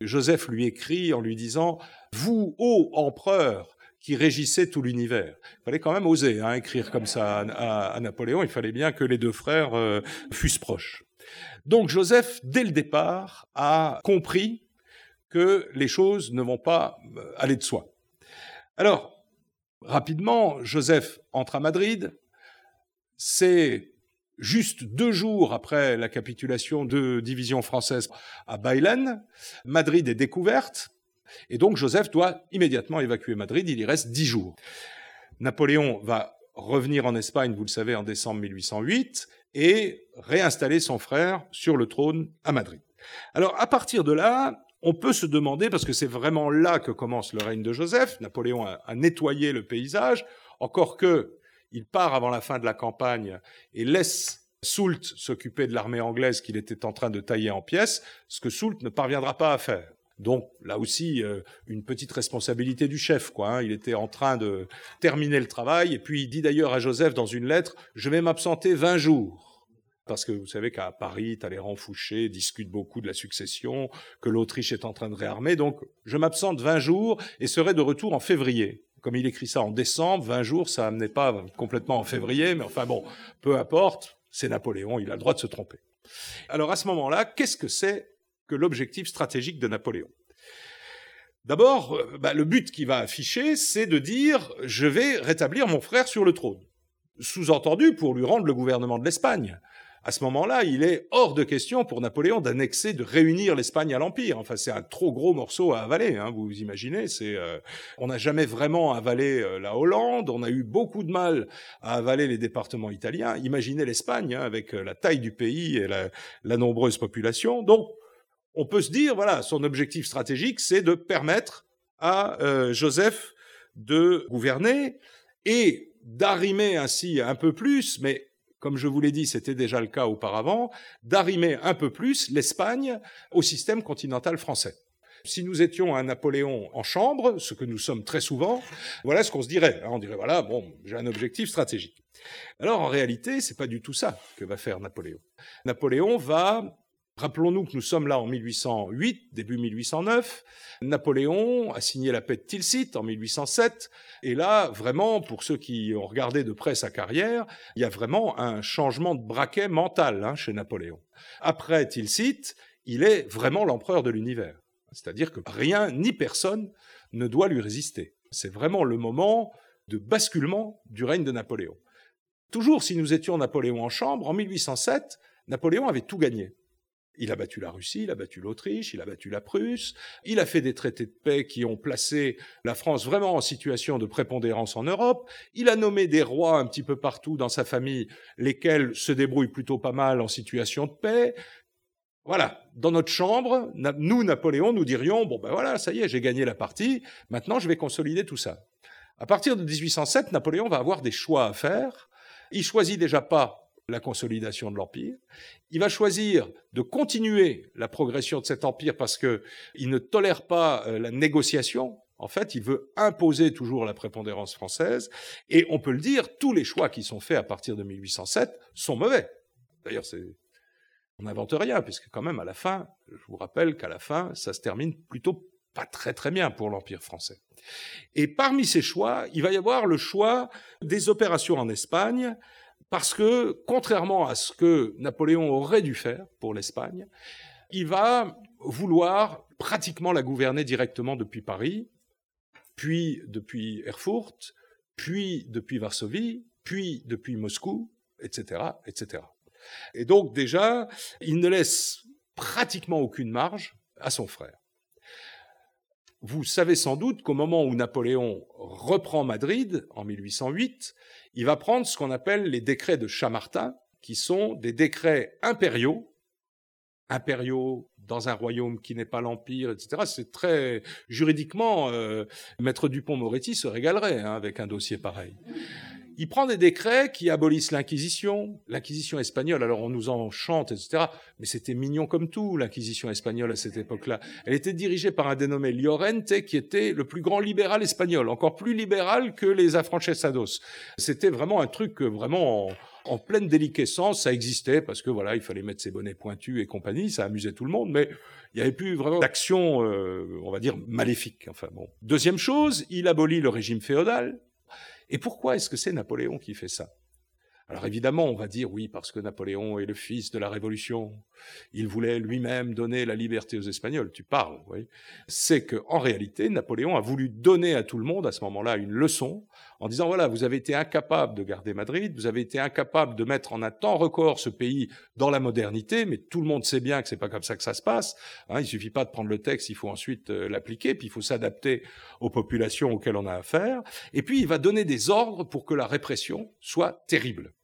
Joseph lui écrit en lui disant, vous, ô empereur, qui régissez tout l'univers. Il fallait quand même oser hein, écrire comme ça à, Napoléon. Il fallait bien que les deux frères fussent proches. Donc Joseph, dès le départ, a compris que les choses ne vont pas euh, aller de soi. Alors, rapidement, Joseph entre à Madrid. C'est juste deux jours après la capitulation de division française à Baylen. Madrid est découverte. Et donc Joseph doit immédiatement évacuer Madrid. Il y reste dix jours. Napoléon va revenir en Espagne, vous le savez, en décembre 1808 et réinstaller son frère sur le trône à Madrid. Alors à partir de là, on peut se demander, parce que c'est vraiment là que commence le règne de Joseph, Napoléon a, nettoyé le paysage, encore que il part avant la fin de la campagne et laisse Soult s'occuper de l'armée anglaise qu'il était en train de tailler en pièces, ce que Soult ne parviendra pas à faire. Donc là aussi, euh, une petite responsabilité du chef. Quoi, hein. Il était en train de terminer le travail, et puis il dit d'ailleurs à Joseph dans une lettre, je vais m'absenter 20 jours. Parce que vous savez qu'à Paris, Talleyrand Fouché discute beaucoup de la succession, que l'Autriche est en train de réarmer, donc je m'absente 20 jours et serai de retour en février. Comme il écrit ça en décembre, 20 jours, ça n'amenait pas complètement en février, mais enfin bon, peu importe, c'est Napoléon, il a le droit de se tromper. Alors à ce moment-là, qu'est-ce que c'est que l'objectif stratégique de Napoléon. D'abord, euh, bah, le but qu'il va afficher, c'est de dire je vais rétablir mon frère sur le trône. Sous-entendu pour lui rendre le gouvernement de l'Espagne. À ce moment-là, il est hors de question pour Napoléon d'annexer, de réunir l'Espagne à l'Empire. Enfin, c'est un trop gros morceau à avaler, hein, vous imaginez. Euh, on n'a jamais vraiment avalé euh, la Hollande, on a eu beaucoup de mal à avaler les départements italiens. Imaginez l'Espagne, hein, avec la taille du pays et la, la nombreuse population. Donc, on peut se dire, voilà, son objectif stratégique, c'est de permettre à euh, Joseph de gouverner et d'arrimer ainsi un peu plus, mais comme je vous l'ai dit, c'était déjà le cas auparavant, d'arrimer un peu plus l'Espagne au système continental français. Si nous étions un Napoléon en chambre, ce que nous sommes très souvent, voilà ce qu'on se dirait. On dirait voilà, bon, j'ai un objectif stratégique. Alors en réalité, c'est pas du tout ça que va faire Napoléon. Napoléon va Rappelons-nous que nous sommes là en 1808, début 1809. Napoléon a signé la paix de Tilsit en 1807. Et là, vraiment, pour ceux qui ont regardé de près sa carrière, il y a vraiment un changement de braquet mental hein, chez Napoléon. Après Tilsit, il est vraiment l'empereur de l'univers. C'est-à-dire que rien ni personne ne doit lui résister. C'est vraiment le moment de basculement du règne de Napoléon. Toujours si nous étions Napoléon en chambre, en 1807, Napoléon avait tout gagné. Il a battu la Russie, il a battu l'Autriche, il a battu la Prusse, il a fait des traités de paix qui ont placé la France vraiment en situation de prépondérance en Europe, il a nommé des rois un petit peu partout dans sa famille, lesquels se débrouillent plutôt pas mal en situation de paix. Voilà, dans notre chambre, nous, Napoléon, nous dirions, bon ben voilà, ça y est, j'ai gagné la partie, maintenant je vais consolider tout ça. À partir de 1807, Napoléon va avoir des choix à faire. Il choisit déjà pas la consolidation de l'empire. Il va choisir de continuer la progression de cet empire parce qu'il ne tolère pas euh, la négociation. En fait, il veut imposer toujours la prépondérance française. Et on peut le dire, tous les choix qui sont faits à partir de 1807 sont mauvais. D'ailleurs, on n'invente rien, puisque quand même, à la fin, je vous rappelle qu'à la fin, ça se termine plutôt pas très très bien pour l'Empire français. Et parmi ces choix, il va y avoir le choix des opérations en Espagne, parce que, contrairement à ce que Napoléon aurait dû faire pour l'Espagne, il va vouloir pratiquement la gouverner directement depuis Paris, puis depuis Erfurt, puis depuis Varsovie, puis depuis Moscou, etc., etc. Et donc déjà, il ne laisse pratiquement aucune marge à son frère. Vous savez sans doute qu'au moment où Napoléon reprend Madrid, en 1808, il va prendre ce qu'on appelle les décrets de Chamartin, qui sont des décrets impériaux, impériaux dans un royaume qui n'est pas l'Empire, etc. C'est très juridiquement, euh, Maître Dupont-Moretti se régalerait hein, avec un dossier pareil il prend des décrets qui abolissent l'Inquisition, l'Inquisition espagnole, alors on nous en chante, etc. Mais c'était mignon comme tout, l'Inquisition espagnole à cette époque-là. Elle était dirigée par un dénommé Llorente, qui était le plus grand libéral espagnol, encore plus libéral que les afrancesados. C'était vraiment un truc vraiment en, pleine déliquescence, ça existait parce que voilà, il fallait mettre ses bonnets pointus et compagnie, ça amusait tout le monde, mais il n'y avait plus vraiment d'action, euh, on va dire, maléfique. Enfin bon. Deuxième chose, il abolit le régime féodal, et pourquoi est-ce que c'est Napoléon qui fait ça? Alors évidemment, on va dire oui, parce que Napoléon est le fils de la Révolution. Il voulait lui-même donner la liberté aux Espagnols. Tu parles, oui. C'est que en réalité, Napoléon a voulu donner à tout le monde à ce moment-là une leçon en disant voilà, vous avez été incapable de garder Madrid, vous avez été incapable de mettre en un temps record ce pays dans la modernité, mais tout le monde sait bien que c'est pas comme ça que ça se passe. Hein, il suffit pas de prendre le texte, il faut ensuite euh, l'appliquer, puis il faut s'adapter aux populations auxquelles on a affaire. Et puis il va donner des ordres pour que la répression soit terrible.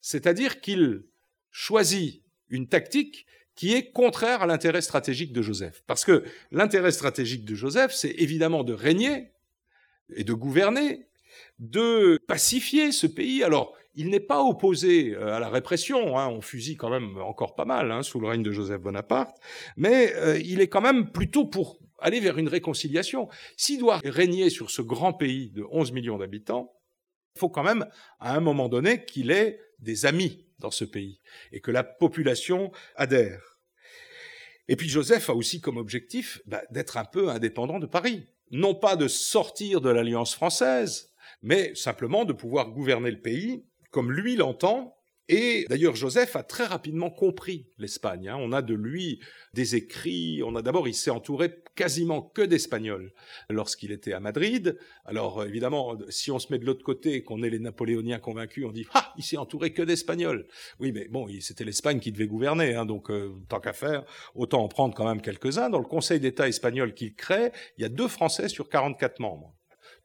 C'est-à-dire qu'il choisit une tactique qui est contraire à l'intérêt stratégique de Joseph. Parce que l'intérêt stratégique de Joseph, c'est évidemment de régner et de gouverner, de pacifier ce pays. Alors, il n'est pas opposé euh, à la répression, hein, on fusille quand même encore pas mal hein, sous le règne de Joseph Bonaparte, mais euh, il est quand même plutôt pour aller vers une réconciliation. S'il doit régner sur ce grand pays de 11 millions d'habitants, il faut quand même, à un moment donné, qu'il ait des amis dans ce pays et que la population adhère. Et puis Joseph a aussi comme objectif bah, d'être un peu indépendant de Paris. Non pas de sortir de l'Alliance française, mais simplement de pouvoir gouverner le pays comme lui l'entend et d'ailleurs, Joseph a très rapidement compris l'Espagne. Hein. On a de lui des écrits. On a d'abord, il s'est entouré quasiment que d'Espagnols lorsqu'il était à Madrid. Alors évidemment, si on se met de l'autre côté et qu'on est les Napoléoniens convaincus, on dit ah, il s'est entouré que d'Espagnols. Oui, mais bon, c'était l'Espagne qui devait gouverner, hein, donc euh, tant qu'à faire, autant en prendre quand même quelques-uns. Dans le Conseil d'État espagnol qu'il crée, il y a deux Français sur 44 membres.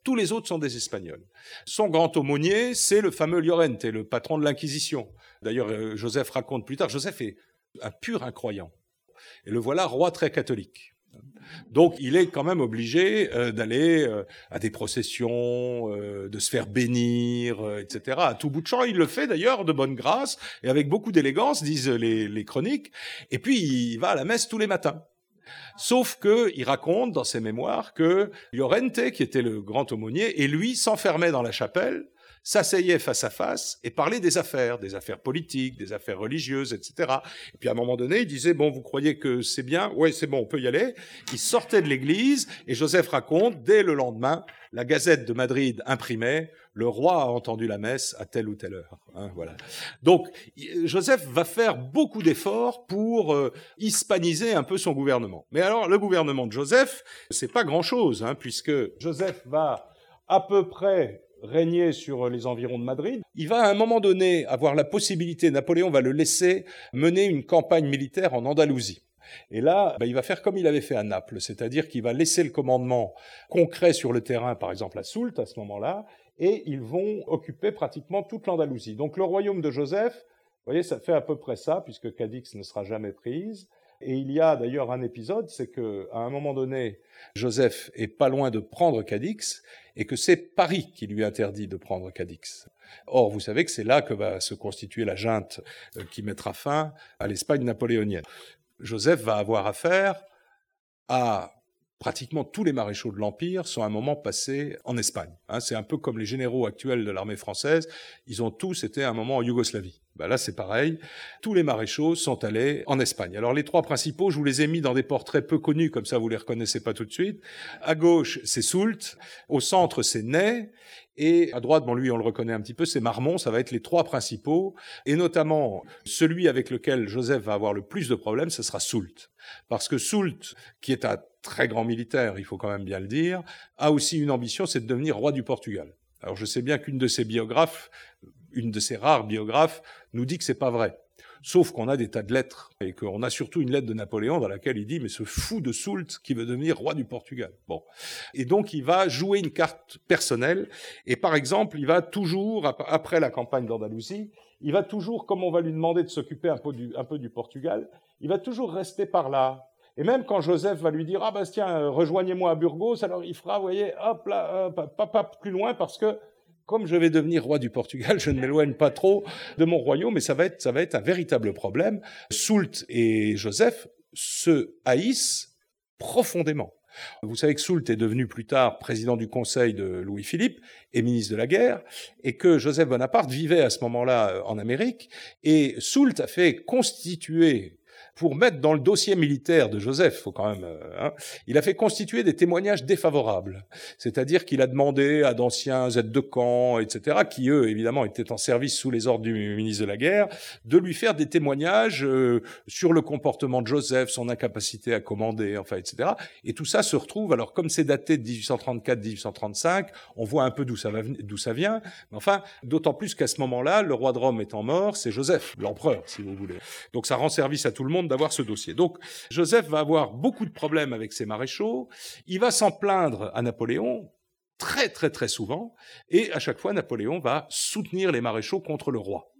Tous les autres sont des Espagnols. Son grand aumônier, c'est le fameux Llorente, le patron de l'Inquisition. D'ailleurs, euh, Joseph raconte plus tard, Joseph est un pur incroyant. Et le voilà roi très catholique. Donc il est quand même obligé euh, d'aller euh, à des processions, de se faire bénir, etc. À tout bout de champ, il le fait d'ailleurs de bonne grâce et avec beaucoup d'élégance, disent les chroniques. Et puis il va à la messe tous les matins. Sauf que il raconte dans ses mémoires que Llorente, qui était le grand aumônier, et lui s'enfermait dans la chapelle, s'asseyait face à face et parlait des affaires, des affaires politiques, des affaires religieuses, etc. Et puis à un moment donné, il disait bon, vous croyez que c'est bien? Ouais, c'est bon, on peut y aller. Il sortait de l'église et Joseph raconte dès le lendemain, la Gazette de Madrid imprimait le roi a entendu la messe à telle ou telle heure. Hein, voilà. Donc Joseph va faire beaucoup d'efforts pour euh, hispaniser un peu son gouvernement. Mais alors le gouvernement de Joseph, c'est pas grand chose, hein, puisque Joseph va à peu près régner sur les environs de Madrid. Il va à un moment donné avoir la possibilité, Napoléon va le laisser mener une campagne militaire en Andalousie. Et là, bah, il va faire comme il avait fait à Naples, c'est-à-dire qu'il va laisser le commandement concret sur le terrain, par exemple à Soult à ce moment-là, et ils vont occuper pratiquement toute l'Andalousie. Donc le royaume de Joseph, vous voyez, ça fait à peu près ça, puisque Cadix ne sera jamais prise. Et il y a d'ailleurs un épisode, c'est que à un moment donné, Joseph est pas loin de prendre Cadix, et que c'est Paris qui lui interdit de prendre Cadix. Or, vous savez que c'est là que va se constituer la junte euh, qui mettra fin à l'Espagne napoléonienne. Joseph va avoir affaire à pratiquement tous les maréchaux de l'Empire sont à un moment passés en Espagne. Hein. c'est un peu comme les généraux actuels de l'armée française, ils ont tous été à un moment en Yougoslavie. Ben là, c'est pareil. Tous les maréchaux sont allés en Espagne. Alors les trois principaux, je vous les ai mis dans des portraits peu connus, comme ça vous les reconnaissez pas tout de suite. À gauche, c'est Soult. Au centre, c'est Ney. Et à droite, bon, lui, on le reconnaît un petit peu, c'est Marmont. Ça va être les trois principaux. Et notamment, celui avec lequel Joseph va avoir le plus de problèmes, ce sera Soult. Parce que Soult, qui est un très grand militaire, il faut quand même bien le dire, a aussi une ambition, c'est de devenir roi du Portugal. Alors je sais bien qu'une de ses biographes une de ses rares biographes, nous dit que c'est pas vrai. Sauf qu'on a des tas de lettres et qu'on a surtout une lettre de Napoléon dans laquelle il dit mais ce fou de Soult qui veut devenir roi du Portugal. Bon. Et donc il va jouer une carte personnelle et par exemple, il va toujours après la campagne d'Andalousie, il va toujours comme on va lui demander de s'occuper un peu du Portugal, il va toujours rester par là. Et même quand Joseph va lui dire ah Bastien rejoignez-moi à Burgos, alors il fera vous voyez hop là pas plus loin parce que comme je vais devenir roi du Portugal, je ne m'éloigne pas trop de mon royaume, mais ça va être, ça va être un véritable problème. Soult et Joseph se haïssent profondément. Vous savez que Soult est devenu plus tard président du Conseil de Louis-Philippe et ministre de la guerre, et que Joseph Bonaparte vivait à ce moment-là euh, en Amérique, et Soult a fait constituer pour mettre dans le dossier militaire de Joseph, euh, hein, il a fait constituer des témoignages défavorables. C'est-à-dire qu'il a demandé à d'anciens aides de camp, etc., qui eux, évidemment, étaient en service sous les ordres du ministre de la guerre, de lui faire des témoignages euh, sur le comportement de Joseph, son incapacité à commander, enfin, etc. Et tout ça se retrouve, alors comme c'est daté de 1834-1835, on voit un peu d'où ça, ça vient, mais enfin, d'autant plus qu'à ce moment-là, le roi de Rome étant mort, c'est Joseph, l'empereur, si vous voulez. Donc ça rend service à tout le monde d'avoir ce dossier. Donc Joseph va avoir beaucoup de problèmes avec ses maréchaux, il va s'en plaindre à Napoléon très très très souvent, et à chaque fois Napoléon va soutenir les maréchaux contre le roi.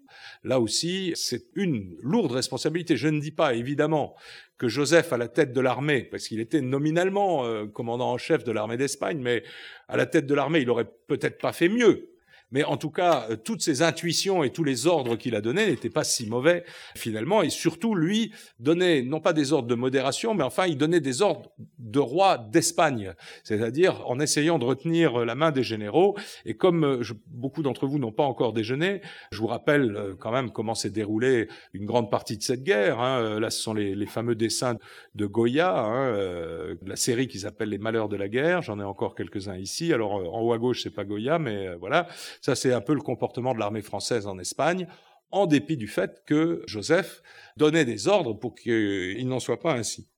Là aussi, c'est une lourde responsabilité. Je ne dis pas, évidemment, que Joseph, à la tête de l'armée, parce qu'il était nominalement euh, commandant en chef de l'armée d'Espagne, mais à la tête de l'armée, il aurait peut-être pas fait mieux. Mais en tout cas, euh, toutes ses intuitions et tous les ordres qu'il a donnés n'étaient pas si mauvais finalement. Et surtout, lui donnait non pas des ordres de modération, mais enfin, il donnait des ordres de roi d'Espagne, c'est-à-dire en essayant de retenir la main des généraux. Et comme euh, beaucoup d'entre vous n'ont pas encore déjeuné, je vous rappelle euh, quand même comment s'est déroulée une grande partie de cette guerre. Hein. Là, ce sont les, les, fameux dessins de Goya, hein, la série qui s'appelle Les Malheurs de la guerre. J'en ai encore quelques-uns ici. Alors en haut à gauche, c'est pas Goya, mais voilà. Ça, c'est un peu le comportement de l'armée française en Espagne, en dépit du fait que Joseph donnait des ordres pour qu'il n'en soit pas ainsi.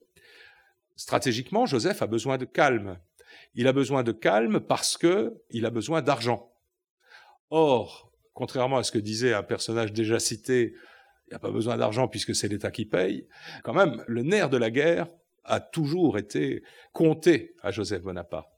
Stratégiquement, Joseph a besoin de calme. Il a besoin de calme parce qu'il a besoin d'argent. Or, contrairement à ce que disait un personnage déjà cité, il n'y a pas besoin d'argent puisque c'est l'État qui paye. Quand même, le nerf de la guerre a toujours été compté à Joseph Bonaparte.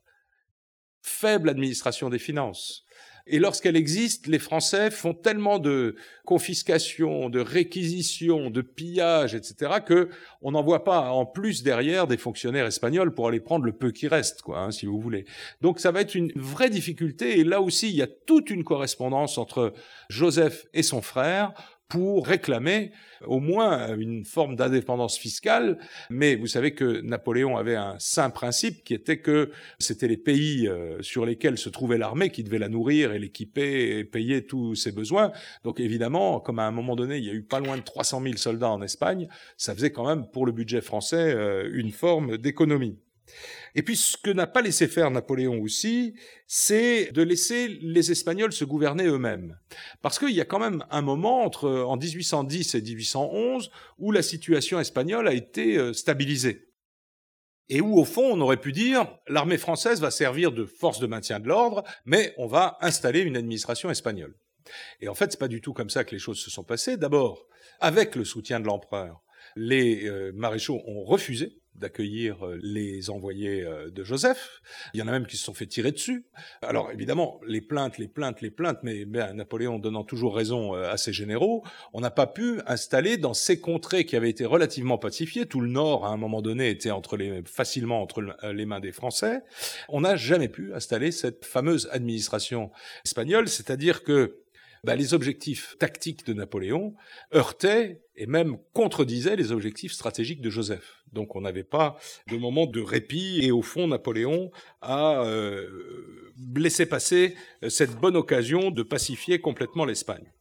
Faible administration des finances, et lorsqu'elle existe, les Français font tellement de confiscations, de réquisitions, de pillages, etc., que on n'en voit pas en plus derrière des fonctionnaires espagnols pour aller prendre le peu qui reste, quoi, hein, si vous voulez. Donc ça va être une vraie difficulté. Et là aussi, il y a toute une correspondance entre Joseph et son frère pour réclamer au moins une forme d'indépendance fiscale. Mais vous savez que Napoléon avait un saint principe qui était que c'était les pays euh, sur lesquels se trouvait l'armée qui devaient la nourrir et l'équiper et payer tous ses besoins. Donc évidemment, comme à un moment donné, il y a eu pas loin de 300 000 soldats en Espagne, ça faisait quand même pour le budget français euh, une forme d'économie. Et puis ce que n'a pas laissé faire Napoléon aussi, c'est de laisser les Espagnols se gouverner eux-mêmes. Parce qu'il y a quand même un moment entre en 1810 et 1811 où la situation espagnole a été euh, stabilisée. Et où, au fond, on aurait pu dire, l'armée française va servir de force de maintien de l'ordre, mais on va installer une administration espagnole. Et en fait, c'est pas du tout comme ça que les choses se sont passées. D'abord, avec le soutien de l'empereur, les euh, maréchaux ont refusé d'accueillir euh, les envoyés euh, de Joseph. Il y en a même qui se sont fait tirer dessus. Alors évidemment, les plaintes, les plaintes, les plaintes, mais Napoléon donnant toujours raison à ses généraux, on n'a pas pu installer dans ces contrées qui avaient été relativement pacifiées, tout le nord à un moment donné était entre les, facilement entre les mains des Français, on n'a jamais pu installer cette fameuse administration espagnole, c'est-à-dire que bah, les objectifs tactiques de Napoléon heurtaient et même contredisaient les objectifs stratégiques de Joseph. Donc on n'avait pas de moment de répit et au fond Napoléon a euh, laissé passer cette bonne occasion de pacifier complètement l'Espagne.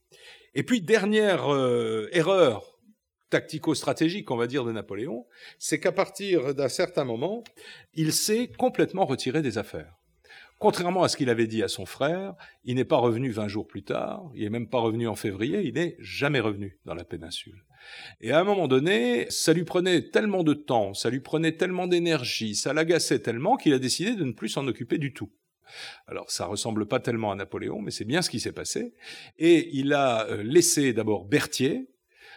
Et puis dernière euh, erreur tactico-stratégique, on va dire, de Napoléon, c'est qu'à partir d'un certain moment, il s'est complètement retiré des affaires. Contrairement à ce qu'il avait dit à son frère, il n'est pas revenu 20 jours plus tard, il n'est même pas revenu en février, il n'est jamais revenu dans la péninsule. Et à un moment donné, ça lui prenait tellement de temps, ça lui prenait tellement d'énergie, ça l'agaçait tellement qu'il a décidé de ne plus s'en occuper du tout. Alors ça ressemble pas tellement à Napoléon, mais c'est bien ce qui s'est passé. Et il a euh, laissé d'abord Berthier,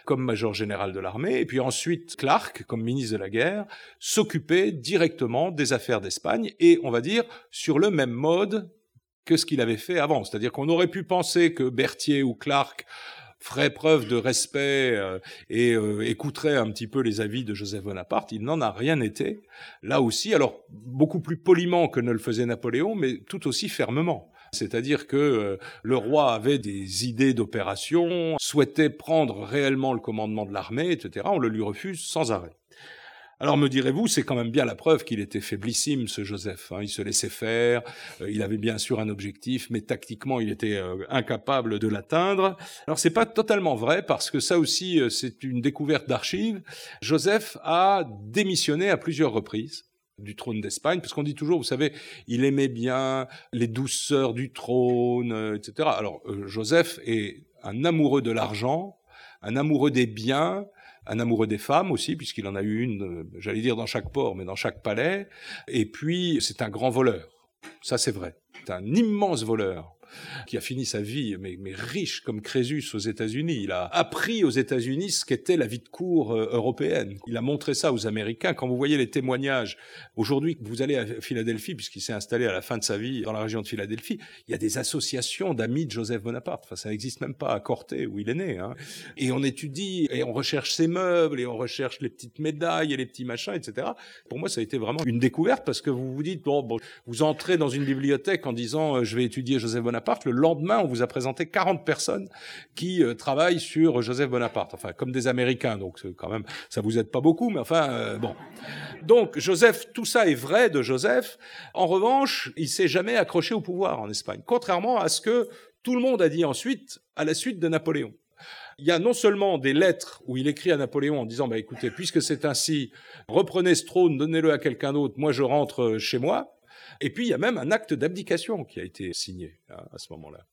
comme major général de l'armée, et puis ensuite Clark, comme ministre de la guerre, s'occupait directement des affaires d'Espagne, et on va dire sur le même mode que ce qu'il avait fait avant. C'est-à-dire qu'on aurait pu penser que Berthier ou Clark ferait preuve de respect euh, et euh, écouterait un petit peu les avis de Joseph Bonaparte, il n'en a rien été. Là aussi, alors beaucoup plus poliment que ne le faisait Napoléon, mais tout aussi fermement. C'est-à-dire que euh, le roi avait des idées d'opération, souhaitait prendre réellement le commandement de l'armée, etc. On le lui refuse sans arrêt. Alors me direz-vous, c'est quand même bien la preuve qu'il était faiblissime, ce Joseph. Hein. Il se laissait faire, euh, il avait bien sûr un objectif, mais tactiquement, il était euh, incapable de l'atteindre. Alors c'est pas totalement vrai, parce que ça aussi, c'est une découverte d'archives. Joseph a démissionné à plusieurs reprises du trône d'Espagne, parce qu'on dit toujours, vous savez, il aimait bien les douceurs du trône, euh, etc. Alors, euh, Joseph est un amoureux de l'argent, un amoureux des biens, un amoureux des femmes aussi, puisqu'il en a eu une, euh, j'allais dire dans chaque port, mais dans chaque palais. Et puis, c'est un grand voleur. Ça, c'est vrai. C'est un immense voleur qui a fini sa vie, mais, mais riche comme Crésus aux États-Unis. Il a appris aux États-Unis ce qu'était la vie de cour euh, européenne. Il a montré ça aux Américains. Quand vous voyez les témoignages, aujourd'hui, vous allez à Philadelphie, puisqu'il s'est installé à la fin de sa vie dans la région de Philadelphie, il y a des associations d'amis de Joseph Bonaparte. Enfin, ça n'existe même pas à Corté, où il est né. Hein. Et on étudie, et on recherche ses meubles, et on recherche les petites médailles, et les petits machins, etc. Pour moi, ça a été vraiment une découverte, parce que vous vous dites, bon, bon vous entrez dans une bibliothèque en disant, euh, je vais étudier Joseph Bonaparte, le lendemain, on vous a présenté 40 personnes qui euh, travaillent sur Joseph Bonaparte, enfin comme des Américains, donc quand même, ça vous aide pas beaucoup, mais enfin euh, bon. Donc Joseph, tout ça est vrai de Joseph. En revanche, il s'est jamais accroché au pouvoir en Espagne, contrairement à ce que tout le monde a dit ensuite à la suite de Napoléon. Il y a non seulement des lettres où il écrit à Napoléon en disant bah écoutez puisque c'est ainsi reprenez ce trône donnez-le à quelqu'un d'autre moi je rentre chez moi et puis il y a même un acte d'abdication qui a été signé hein, à ce moment-là.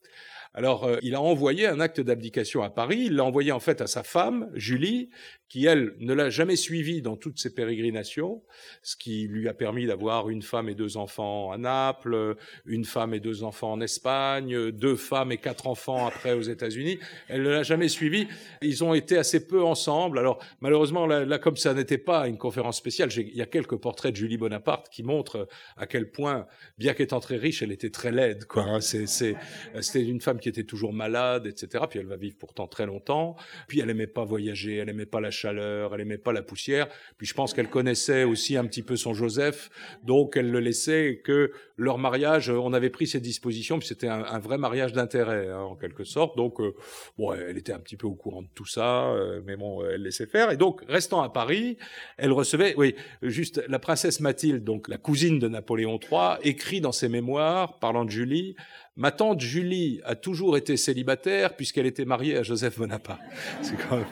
Alors, euh, il a envoyé un acte d'abdication à Paris. Il l'a envoyé en fait à sa femme, Julie, qui elle ne l'a jamais suivi dans toutes ses pérégrinations, ce qui lui a permis d'avoir une femme et deux enfants à Naples, une femme et deux enfants en Espagne, deux femmes et quatre enfants après aux États-Unis. Elle ne l'a jamais suivi. Ils ont été assez peu ensemble. Alors, malheureusement, là, comme ça n'était pas une conférence spéciale, il y a quelques portraits de Julie Bonaparte qui montrent à quel point, bien qu'étant très riche, elle était très laide. Hein. C'était une femme qui était toujours malade, etc. Puis elle va vivre pourtant très longtemps. Puis elle aimait pas voyager, elle aimait pas la chaleur, elle aimait pas la poussière. Puis je pense qu'elle connaissait aussi un petit peu son Joseph, donc elle le laissait que leur mariage, on avait pris ses dispositions, puis c'était un, vrai mariage d'intérêt hein, en quelque sorte. Donc euh, bon, elle était un petit peu au courant de tout ça, euh, mais bon, elle laissait faire. Et donc restant à Paris, elle recevait, oui, juste la princesse Mathilde, donc la cousine de Napoléon III, écrit dans ses mémoires, parlant de Julie, Ma tante Julie a toujours été célibataire puisqu'elle était mariée à Joseph Bonaparte. C'est quand même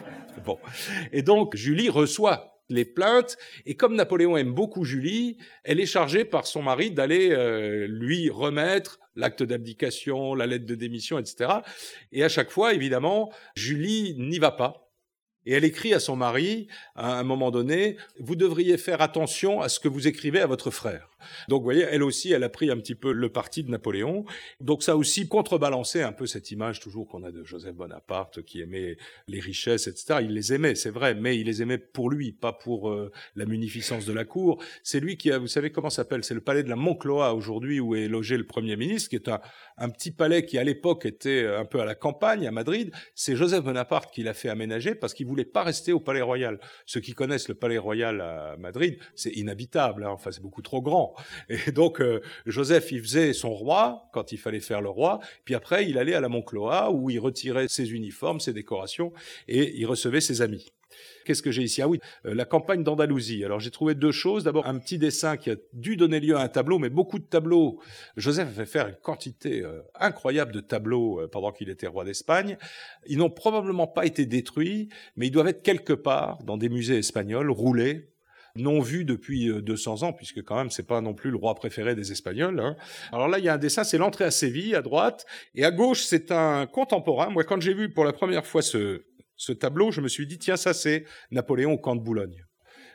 bon. Et donc Julie reçoit les plaintes et comme Napoléon aime beaucoup Julie, elle est chargée par son mari d'aller euh, lui remettre l'acte d'abdication, la lettre de démission, etc. Et à chaque fois, évidemment, Julie n'y va pas. Et elle écrit à son mari, à un moment donné, vous devriez faire attention à ce que vous écrivez à votre frère. Donc, vous voyez, elle aussi, elle a pris un petit peu le parti de Napoléon. Donc, ça a aussi contrebalancé un peu cette image toujours qu'on a de Joseph Bonaparte qui aimait les richesses, etc. Il les aimait, c'est vrai, mais il les aimait pour lui, pas pour euh, la munificence de la cour. C'est lui qui a, vous savez comment s'appelle? C'est le palais de la Moncloa aujourd'hui où est logé le Premier ministre, qui est un, un petit palais qui à l'époque était un peu à la campagne, à Madrid. C'est Joseph Bonaparte qui l'a fait aménager parce qu'il voulait pas rester au palais royal. Ceux qui connaissent le palais royal à Madrid, c'est inhabitable, hein. enfin c'est beaucoup trop grand. Et donc euh, Joseph, il faisait son roi quand il fallait faire le roi, puis après il allait à la Moncloa où il retirait ses uniformes, ses décorations et il recevait ses amis. Qu'est-ce que j'ai ici? Ah oui, euh, la campagne d'Andalousie. Alors j'ai trouvé deux choses. D'abord un petit dessin qui a dû donner lieu à un tableau, mais beaucoup de tableaux. Joseph a fait faire une quantité euh, incroyable de tableaux pendant qu'il était roi d'Espagne. Ils n'ont probablement pas été détruits, mais ils doivent être quelque part dans des musées espagnols, roulés, non vus depuis 200 ans, puisque quand même c'est pas non plus le roi préféré des Espagnols. Hein. Alors là, il y a un dessin, c'est l'entrée à Séville à droite, et à gauche c'est un contemporain. Moi, quand j'ai vu pour la première fois ce, ce tableau, je me suis dit, tiens, ça c'est Napoléon au camp de Boulogne.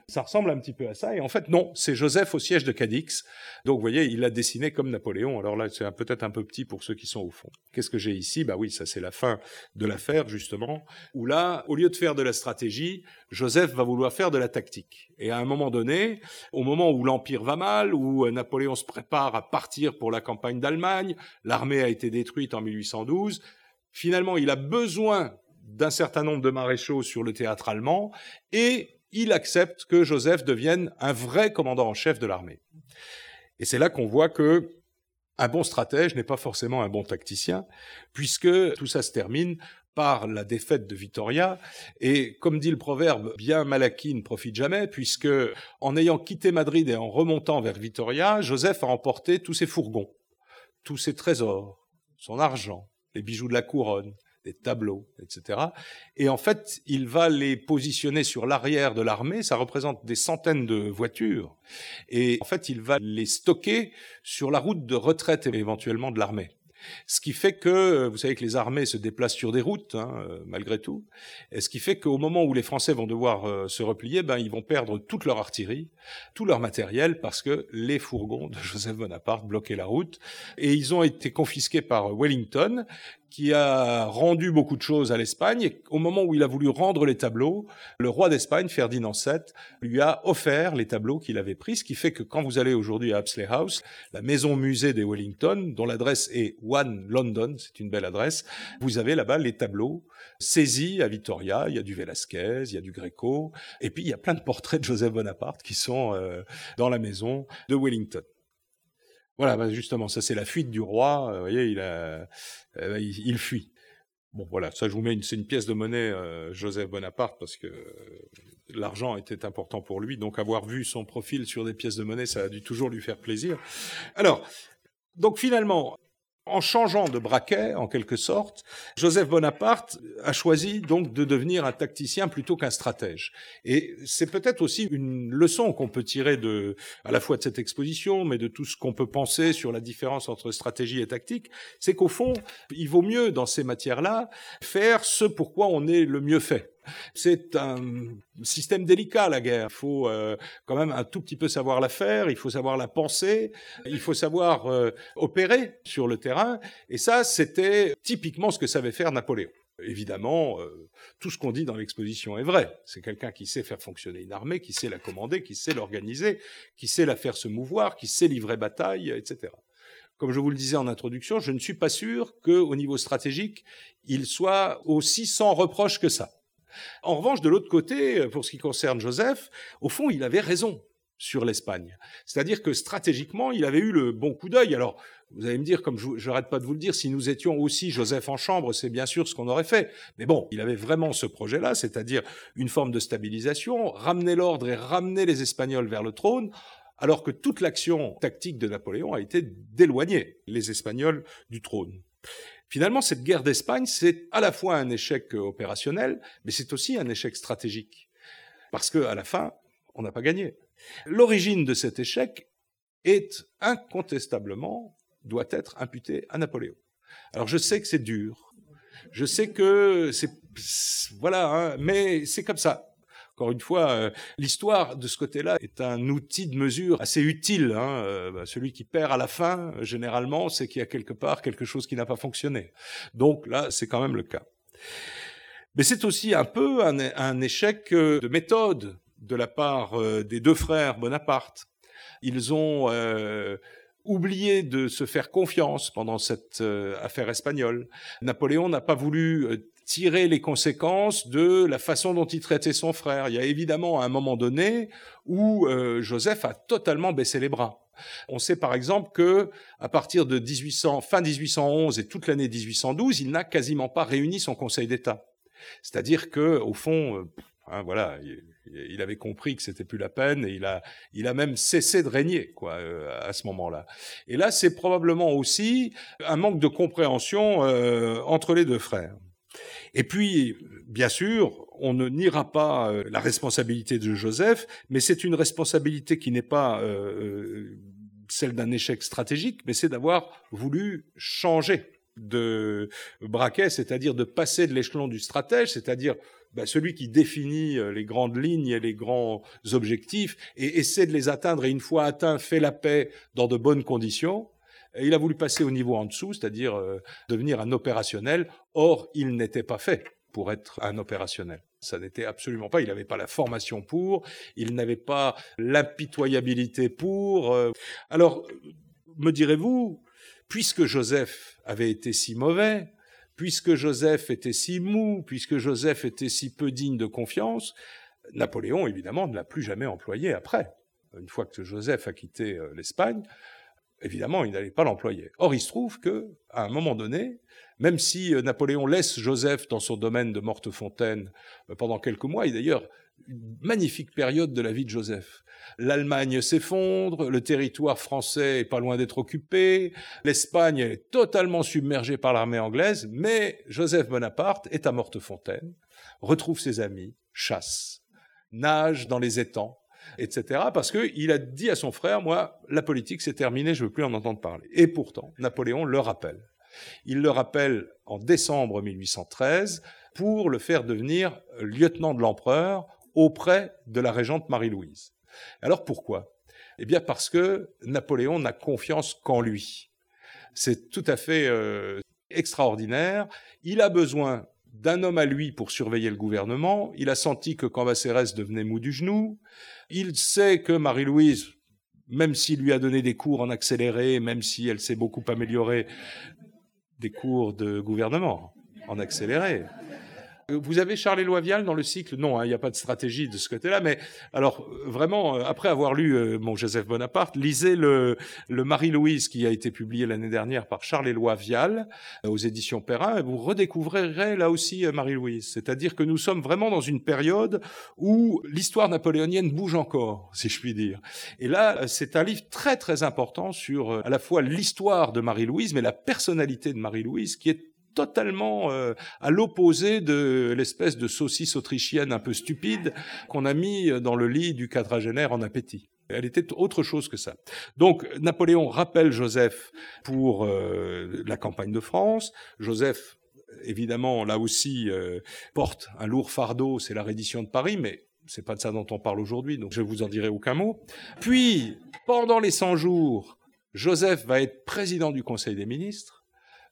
Ça ressemble un petit peu à ça, et en fait non, c'est Joseph au siège de Cadix. Donc vous voyez, il l'a dessiné comme Napoléon. Alors là, c'est peut-être un peu petit pour ceux qui sont au fond. Qu'est-ce que j'ai ici? Bah oui, ça c'est la fin de l'affaire justement, où là, au lieu de faire de la stratégie, Joseph va vouloir faire de la tactique. Et à un moment donné, au moment où l'empire va mal, où Napoléon se prépare à partir pour la campagne d'Allemagne, l'armée a été détruite en 1812. Finalement, il a besoin d'un certain nombre de maréchaux sur le théâtre allemand, et il accepte que Joseph devienne un vrai commandant en chef de l'armée. Et c'est là qu'on voit que un bon stratège n'est pas forcément un bon tacticien, puisque tout ça se termine par la défaite de Vitoria. Et comme dit le proverbe, bien mal acquis ne profite jamais, puisque en ayant quitté Madrid et en remontant vers Vitoria, Joseph a emporté tous ses fourgons, tous ses trésors, son argent, les bijoux de la couronne, des tableaux, etc. Et en fait, il va les positionner sur l'arrière de l'armée, ça représente des centaines de voitures, et en fait, il va les stocker sur la route de retraite éventuellement de l'armée. Ce qui fait que, vous savez que les armées se déplacent sur des routes, hein, malgré tout, et ce qui fait qu'au moment où les Français vont devoir euh, se replier, ben, ils vont perdre toute leur artillerie, tout leur matériel, parce que les fourgons de Joseph Bonaparte bloquaient la route, et ils ont été confisqués par Wellington, qui a rendu beaucoup de choses à l'Espagne. Et au moment où il a voulu rendre les tableaux, le roi d'Espagne, Ferdinand VII, lui a offert les tableaux qu'il avait pris, ce qui fait que quand vous allez aujourd'hui à Apsley House, la maison musée des Wellington, dont l'adresse est One London, c'est une belle adresse, vous avez là-bas les tableaux saisis à Victoria. Il y a du Velasquez, il y a du Greco, et puis il y a plein de portraits de Joseph Bonaparte qui sont euh, dans la maison de Wellington. Voilà, bah, justement, ça c'est la fuite du roi. Euh, vous voyez, il, a, euh, il, fuit. Bon, voilà, ça je vous mets, une, c'est une pièce de monnaie euh, Joseph Bonaparte parce que l'argent était important pour lui. Donc avoir vu son profil sur des pièces de monnaie, ça a dû toujours lui faire plaisir. Alors, donc finalement, en changeant de braquet, en quelque sorte, Joseph Bonaparte a choisi donc de devenir un tacticien plutôt qu'un stratège. Et c'est peut-être aussi une leçon qu'on peut tirer de, à la fois de cette exposition, mais de tout ce qu'on peut penser sur la différence entre stratégie et tactique, c'est qu'au fond, il vaut mieux dans ces matières-là faire ce pourquoi on est le mieux fait. C'est un système délicat, la guerre. Il faut euh, quand même un tout petit peu savoir la faire, il faut savoir la penser, il faut savoir euh, opérer sur le terrain. Et ça, c'était typiquement ce que savait faire Napoléon. Évidemment, euh, tout ce qu'on dit dans l'exposition est vrai. C'est quelqu'un qui sait faire fonctionner une armée, qui sait la commander, qui sait l'organiser, qui sait la faire se mouvoir, qui sait livrer bataille, etc. Comme je vous le disais en introduction, je ne suis pas sûr qu'au niveau stratégique, il soit aussi sans reproche que ça. En revanche, de l'autre côté, pour ce qui concerne Joseph, au fond, il avait raison sur l'Espagne. C'est-à-dire que stratégiquement, il avait eu le bon coup d'œil. Alors, vous allez me dire, comme je n'arrête pas de vous le dire, si nous étions aussi Joseph en chambre, c'est bien sûr ce qu'on aurait fait. Mais bon, il avait vraiment ce projet-là, c'est-à-dire une forme de stabilisation, ramener l'ordre et ramener les Espagnols vers le trône, alors que toute l'action tactique de Napoléon a été d'éloigner les Espagnols du trône. Finalement, cette guerre d'Espagne, c'est à la fois un échec euh, opérationnel, mais c'est aussi un échec stratégique. Parce qu'à la fin, on n'a pas gagné. L'origine de cet échec est incontestablement, doit être imputée à Napoléon. Alors je sais que c'est dur, je sais que c'est, voilà, hein, mais c'est comme ça. Encore une fois, euh, l'histoire de ce côté-là est un outil de mesure assez utile. Hein. Euh, bah, celui qui perd à la fin, généralement, c'est qu'il y a quelque part quelque chose qui n'a pas fonctionné. Donc là, c'est quand même le cas. Mais c'est aussi un peu un, échec euh, de méthode de la part des deux frères Bonaparte. Ils ont oublié de se faire confiance pendant cette affaire espagnole. Napoléon n'a pas voulu tirer les conséquences de la façon dont il traitait son frère. Il y a évidemment un moment donné où euh, Joseph a totalement baissé les bras. On sait par exemple que à partir de 1800, fin 1811 et toute l'année 1812, il n'a quasiment pas réuni son Conseil d'État. C'est-à-dire que, au fond, euh, hein, voilà, il, avait compris que c'était plus la peine et il a, il a même cessé de régner, quoi, euh, à ce moment-là. Et là, c'est probablement aussi un manque de compréhension euh, entre les deux frères. Et puis, bien sûr, on ne niera pas la responsabilité de Joseph, mais c'est une responsabilité qui n'est pas celle d'un échec stratégique, mais c'est d'avoir voulu changer de braquet, c'est-à-dire de passer de l'échelon du stratège, c'est-à-dire bah, celui qui définit euh, les grandes lignes et les grands objectifs et essaie de les atteindre et une fois atteint fait la paix dans de bonnes conditions. Il a voulu passer au niveau en dessous, c'est-à-dire euh, devenir un opérationnel. Or, il n'était pas fait pour être un opérationnel. Ça n'était absolument pas. Il n'avait pas la formation pour. Il n'avait pas l'impitoyabilité pour. Euh. Alors, me direz-vous, puisque Joseph avait été si mauvais, puisque Joseph était si mou, puisque Joseph était si peu digne de confiance, Napoléon, évidemment, ne l'a plus jamais employé après. Une fois que Joseph a quitté euh, l'Espagne, évidemment, il n'allait pas l'employer. Or, il se trouve que, à un moment donné, même si euh, Napoléon laisse Joseph dans son domaine de Mortefontaine euh, pendant quelques mois, et d'ailleurs, une magnifique période de la vie de Joseph. L'Allemagne s'effondre, le territoire français est pas loin d'être occupé, l'Espagne est totalement submergée par l'armée anglaise, mais Joseph Bonaparte est à Mortefontaine, retrouve ses amis, chasse, nage dans les étangs, etc. Parce qu'il a dit à son frère, moi, la politique c'est terminé, je veux plus en entendre parler. Et pourtant, Napoléon le rappelle. Il le rappelle en décembre 1813 pour le faire devenir lieutenant de l'empereur auprès de la régente Marie-Louise. Alors pourquoi? Eh bien parce que Napoléon n'a confiance qu'en lui. C'est tout à fait euh, extraordinaire. Il a besoin d'un homme à lui pour surveiller le gouvernement. Il a senti que Cambacérès devenait mou du genou. Il sait que Marie-Louise, même s'il lui a donné des cours en accéléré, même si elle s'est beaucoup améliorée, des cours de gouvernement en accéléré, vous avez Charles-Éloi Vial dans le cycle? Non, hein, il n'y a pas de stratégie de ce côté-là. Mais alors, vraiment, euh, après avoir lu euh, mon Joseph Bonaparte, lisez le, le Marie-Louise qui a été publié l'année dernière par Charles-Éloi Vial euh, aux éditions Perrin. Et vous redécouvrirez là aussi Marie-Louise. C'est-à-dire que nous sommes vraiment dans une période où l'histoire napoléonienne bouge encore, si je puis dire. Et là, c'est un livre très très important sur à la fois l'histoire de Marie-Louise, mais la personnalité de Marie-Louise qui est totalement euh, à l'opposé de l'espèce de saucisse autrichienne un peu stupide qu'on a mis dans le lit du quadragénaire en appétit. Elle était autre chose que ça. Donc Napoléon rappelle Joseph pour euh, la campagne de France. Joseph, évidemment, là aussi, euh, porte un lourd fardeau, c'est la reddition de Paris, mais c'est pas de ça dont on parle aujourd'hui, donc je vous en dirai aucun mot. Puis, pendant les 100 jours, Joseph va être président du Conseil des ministres.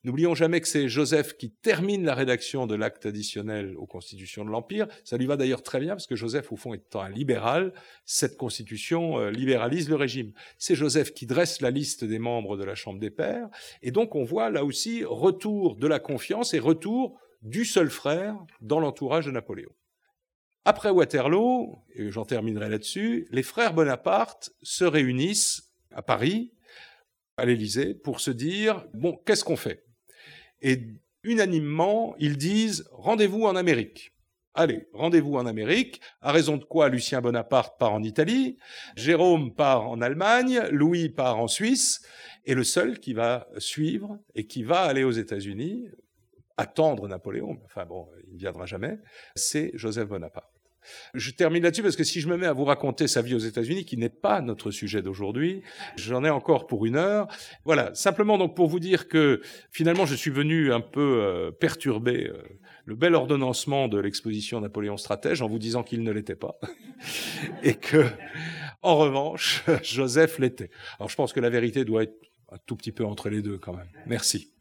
N'oublions jamais que c'est Joseph qui termine la rédaction de l'acte additionnel aux constitutions de l'Empire. Ça lui va d'ailleurs très bien parce que Joseph, au fond, étant un libéral, cette constitution euh, libéralise le régime. C'est Joseph qui dresse la liste des membres de la Chambre des Pairs. Et donc on voit là aussi retour de la confiance et retour du seul frère dans l'entourage de Napoléon. Après Waterloo, et j'en terminerai là-dessus, les frères Bonaparte se réunissent à Paris, à l'Élysée, pour se dire, bon, qu'est-ce qu'on fait? Et unanimement, ils disent rendez-vous en Amérique. Allez, rendez-vous en Amérique, à raison de quoi Lucien Bonaparte part en Italie, Jérôme part en Allemagne, Louis part en Suisse, et le seul qui va suivre et qui va aller aux États-Unis, attendre Napoléon, enfin bon, il ne viendra jamais, c'est Joseph Bonaparte. Je termine là-dessus parce que si je me mets à vous raconter sa vie aux États-Unis, qui n'est pas notre sujet d'aujourd'hui, j'en ai encore pour une heure. Voilà, simplement donc pour vous dire que finalement je suis venu un peu euh, perturber euh, le bel ordonnancement de l'exposition Napoléon stratège en vous disant qu'il ne l'était pas et que en revanche Joseph l'était. Alors je pense que la vérité doit être un tout petit peu entre les deux quand même. Merci.